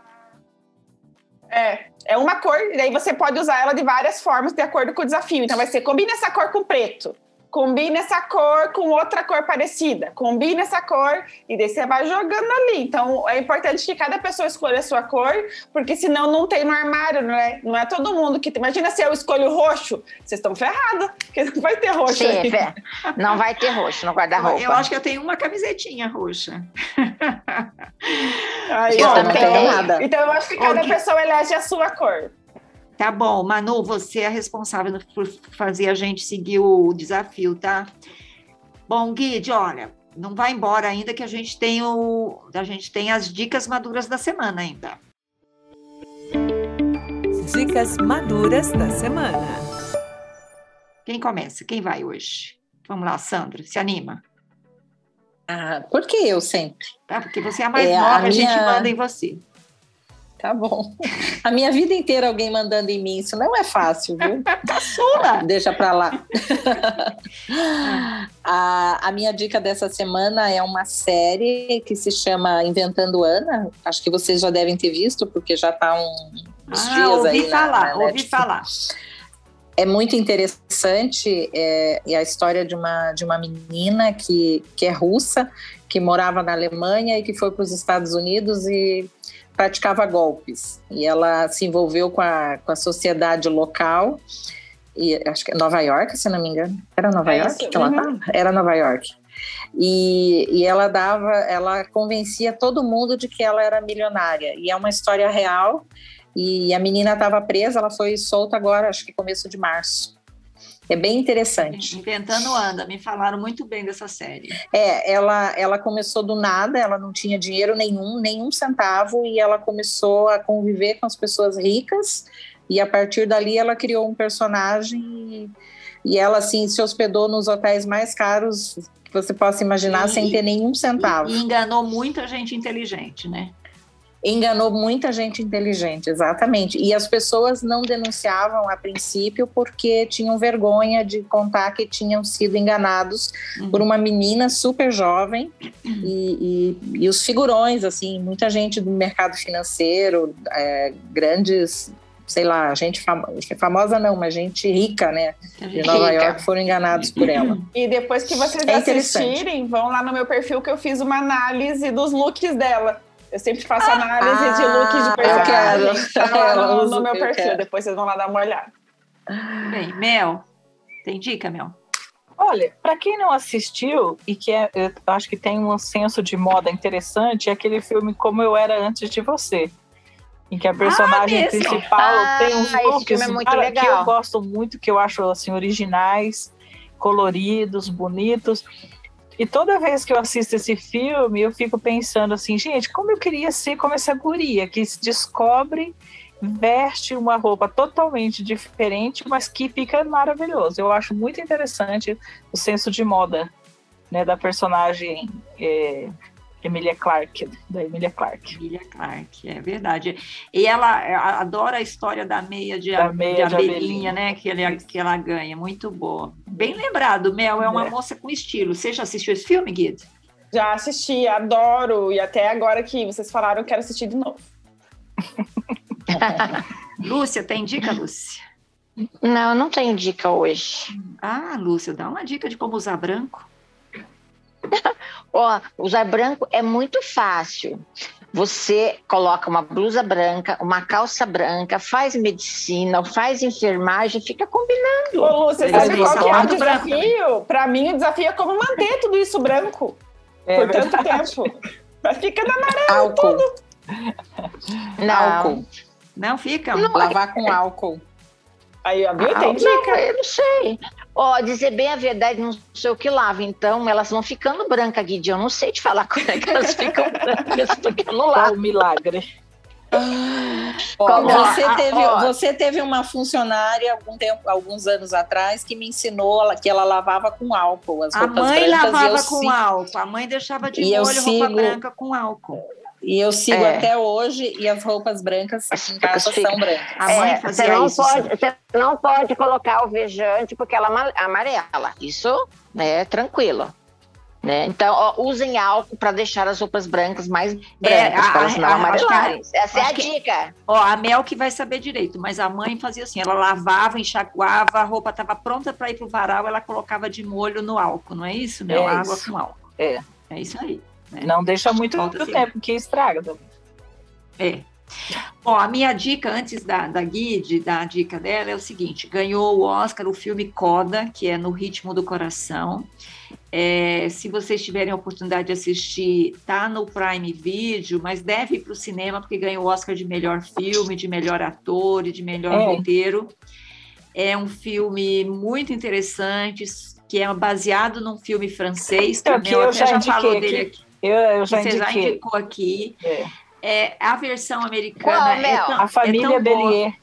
É, é uma cor, e daí você pode usar ela de várias formas de acordo com o desafio. Então vai ser combina essa cor com preto, combina essa cor com outra cor parecida, combina essa cor, e daí você vai jogando ali. Então é importante que cada pessoa escolha a sua cor, porque senão não tem no armário, não é? Não é todo mundo que. Imagina se eu escolho roxo, vocês estão ferrados, porque não vai ter roxo. Sim, aí. Fê. não vai ter roxo no guarda-roupa. Eu acho que eu tenho uma camisetinha roxa. Aí, Eu ó, também então, tenho nada. então eu acho que cada Ok. pessoa elege a sua cor. Tá bom, Manu, você é responsável por fazer a gente seguir o desafio, tá? Bom, Guide, olha, não vai embora ainda que a gente tem o, a gente tem as dicas maduras da semana ainda. Dicas maduras da semana. Quem começa? Quem vai hoje? Vamos lá, Sandra, se anima, Ah, por que eu sempre? tá? Porque você é a mais É, a nova, a, gente minha- manda em você. Tá bom. A minha vida inteira alguém mandando em mim, isso não é fácil, viu? Caçula! Deixa pra lá. [LAUGHS] a, a minha dica dessa semana é uma série que se chama Inventando Ana. Acho que vocês já devem ter visto, porque já tá um, uns Ah, dias ouvi aí falar, na ouvi Netflix. falar. É muito interessante é, é a história de uma, de uma menina que, que é russa, que morava na Alemanha e que foi para os Estados Unidos e praticava golpes. E ela se envolveu com a, com a sociedade local, e acho que é Nova York, se não me engano. Era Nova É York isso, que ela uhum. estava? Era Nova York. E, e ela dava, ela convencia todo mundo de que ela era milionária. E é uma história real. E a menina estava presa, ela foi solta agora, acho que começo de março. É bem interessante. Inventando anda, me falaram muito bem dessa série. É, ela, ela começou do nada, ela não tinha dinheiro nenhum, nenhum centavo, e ela começou a conviver com as pessoas ricas, e a partir dali ela criou um personagem, e, e ela, assim, se hospedou nos hotéis mais caros que você possa imaginar, E- sem ter nenhum centavo. E, e enganou muita gente inteligente, né? Enganou muita gente inteligente, exatamente. E as pessoas não denunciavam a princípio porque tinham vergonha de contar que tinham sido enganados Uhum. por uma menina super jovem e, e- e os figurões, assim, muita gente do mercado financeiro, é, grandes, sei lá, gente famo- famosa não, mas gente rica, né, de Nova Rica. York foram enganados por ela. E depois que vocês É assistirem, vão lá no meu perfil que eu fiz uma análise dos looks dela. Eu sempre faço análise de Ah, looks de eu personagem. quero. Tá no, usa, no meu eu perfil, quero. depois vocês vão lá dar uma olhada. Bem, Mel, tem dica, Mel? Olha, para quem não assistiu e que é, eu acho que tem um senso de moda interessante, é aquele filme Como Eu Era Antes de Você. Em que a personagem mesmo? principal Ah, tem uns looks é muito cara, que eu legal. gosto muito, que eu acho assim, originais, coloridos, bonitos. E toda vez que eu assisto esse filme, eu fico pensando assim, gente, como eu queria ser como essa guria que se descobre, veste uma roupa totalmente diferente, mas que fica maravilhoso. Eu acho muito interessante o senso de moda né, da personagem é, Emilia Clarke, da Emilia Clarke. Emilia Clarke, é verdade. E ela adora a história da meia de, Da meia de de abelhinha, abelhinha. né? Que, ele, que ela ganha, muito boa. Bem lembrado, Mel, é uma É. moça com estilo. Você já assistiu esse filme, Guido? Já assisti, adoro. E até agora que vocês falaram, eu quero assistir de novo. [LAUGHS] Lúcia, tem dica, Lúcia? Não, não tenho dica hoje. Ah, Lúcia, dá uma dica de como usar branco. [LAUGHS] Ó, usar branco é muito fácil. Você coloca uma blusa branca, uma calça branca, faz medicina, faz enfermagem, fica combinando. Ô, Lúcia, Legal, sabe qual que é o desafio? Pra mim, o desafio é como manter tudo isso branco É por tanto verdade. tempo. Mas fica na Álcool, Não, álcool, Não fica? lavar com álcool. Aí, viu? Ah, Tem não, dica. eu não sei. Ó, dizer bem a verdade, não sei o que lava. Então, elas vão ficando brancas, Guidi. Eu não sei te falar [LAUGHS] como é que elas ficam brancas, porque eu não Qual lavo. o milagre? Ó, Como- você, ah, teve, ó. você teve uma funcionária algum tempo, alguns anos atrás que me ensinou que ela lavava com álcool as A roupas mãe brancas e eu lavava com sigo- álcool, a mãe deixava de E molho roupa sigo- branca com álcool. E eu sigo É. até hoje e as roupas brancas em casa Fica- são brancas. A mãe É, você não isso. Pode, você não pode colocar alvejante porque ela ama- amarela. Isso né, é tranquilo. Né? Então, ó, usem álcool para deixar as roupas brancas mais É, brancas, a- para elas não amarelarem. Essa é a que- dica. Ó, a Mel que vai saber direito, mas a mãe fazia assim, ela lavava, enxaguava, a roupa estava pronta para ir pro varal, ela colocava de molho no álcool, não é isso, Mel? É Água isso. com álcool. É. É isso aí. Não deixa muito assim. tempo, que estraga. também. É. Bom, a minha dica antes da, da Guide, da dica dela, é o seguinte: ganhou o Oscar o filme Coda, que é No Ritmo do Coração. É, se vocês tiverem a oportunidade de assistir, tá no Prime Video, mas deve ir para o cinema, porque ganhou o Oscar de melhor filme, de melhor ator e de melhor É. roteiro. É um filme muito interessante, que é baseado num filme francês, que Mel eu até já já falou dele aqui. Eu, eu já Você já indicou aqui. É. É, a versão americana Qual, é tão, A família é tão boa. Bellier.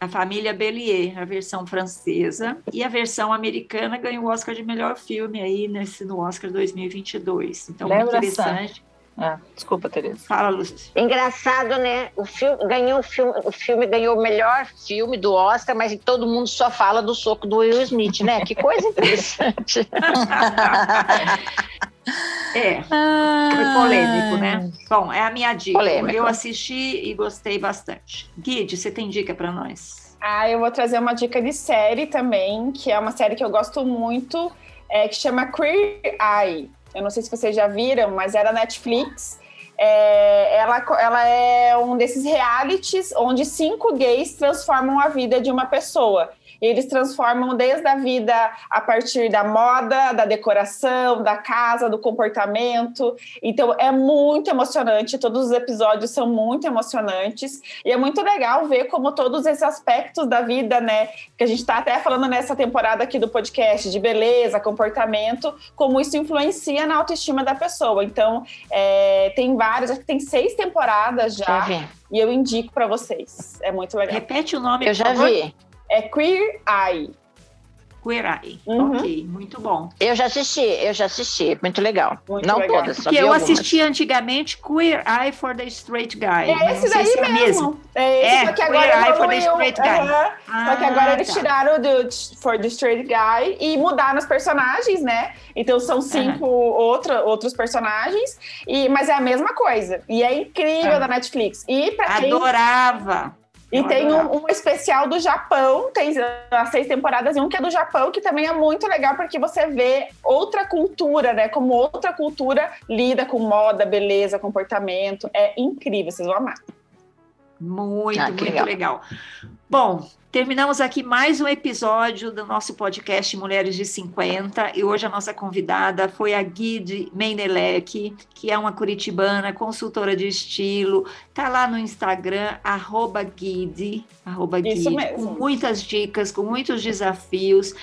A família Bellier, a versão francesa, e a versão americana ganhou o Oscar de melhor filme aí nesse no Oscar 2022. Então, muito Lembra, interessante. Ah, desculpa, Tereza. Fala, Lúcia. Engraçado, né? O filme ganhou o filme, o filme ganhou o melhor filme do Oscar, mas todo mundo só fala do soco do Will Smith, né? Que coisa interessante. [LAUGHS] É, foi polêmico, né? Bom, é a minha dica. Polêmico. Eu assisti e gostei bastante. Guide, você tem dica para nós? Ah, eu vou trazer uma dica de série também, que é uma série que eu gosto muito, é, que chama Queer Eye. Eu não sei se vocês já viram, mas era Netflix. É, ela, ela é um desses realities onde cinco gays transformam a vida de uma pessoa. E eles transformam desde a vida a partir da moda, da decoração, da casa, do comportamento. Então é muito emocionante, todos os episódios são muito emocionantes. E é muito legal ver como todos esses aspectos da vida, né? Que a gente está até falando nessa temporada aqui do podcast, de beleza, comportamento, como isso influencia na autoestima da pessoa. Então, é, tem vários, acho que tem seis temporadas já, e eu indico para vocês. É muito legal. Repete o nome, Eu já favor. vi. É Queer Eye. Queer Eye. Uhum. Ok, muito bom. Eu já assisti, eu já assisti. Muito legal. Muito não legal. todas, só Porque vi eu algumas. assisti antigamente Queer Eye for the Straight Guy. É mas esse daí é mesmo. mesma. É esse, É, só que Queer agora Eye for the. Straight Guy. Aham. Só que agora Ah, eles tá. tiraram do For the Straight Guy e mudaram os personagens, né? Então são cinco outra, outros personagens, e, mas é a mesma coisa. E é incrível Ah. da Netflix. E pra quem Adorava. E tem um, um especial do Japão, tem as seis temporadas e um que é do Japão, que também é muito legal, porque você vê outra cultura, né? Como outra cultura lida com moda, beleza, comportamento. É incrível, vocês vão amar. Muito, Ah, muito legal. legal. Bom, terminamos aqui mais um episódio do nosso podcast Mulheres de 50 e hoje a nossa convidada foi a Guide Meinelec, que é uma curitibana, consultora de estilo, tá lá no Instagram, arroba Guide, arroba Guide, com muitas dicas, com muitos desafios.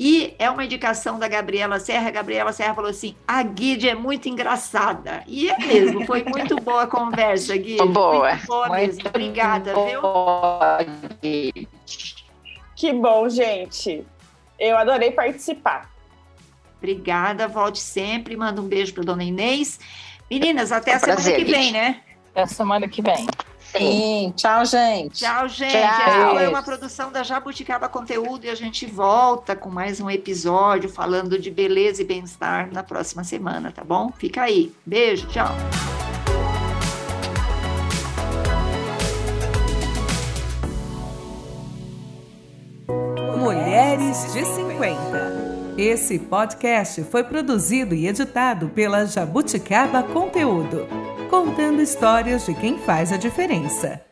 E é uma indicação da Gabriela Serra. A Gabriela Serra falou assim: a Guide é muito engraçada. E é mesmo, foi muito [LAUGHS] boa a conversa, Guide. Boa. Muito boa Muito mesmo. Obrigada, viu? boa. Que bom, gente. Eu adorei participar. Obrigada, volte sempre. Manda um beijo para dona Inês. Meninas, até É a um semana prazer, que vem, Guide. né? Até semana que vem. Sim. Tchau, gente. Tchau, gente. Tchau. Essa foi uma produção da Jabuticaba Conteúdo e a gente volta com mais um episódio falando de beleza e bem-estar na próxima semana, tá bom? Fica aí. Beijo, tchau. Mulheres de 50. Esse podcast foi produzido e editado pela Jabuticaba Conteúdo, contando histórias de quem faz a diferença.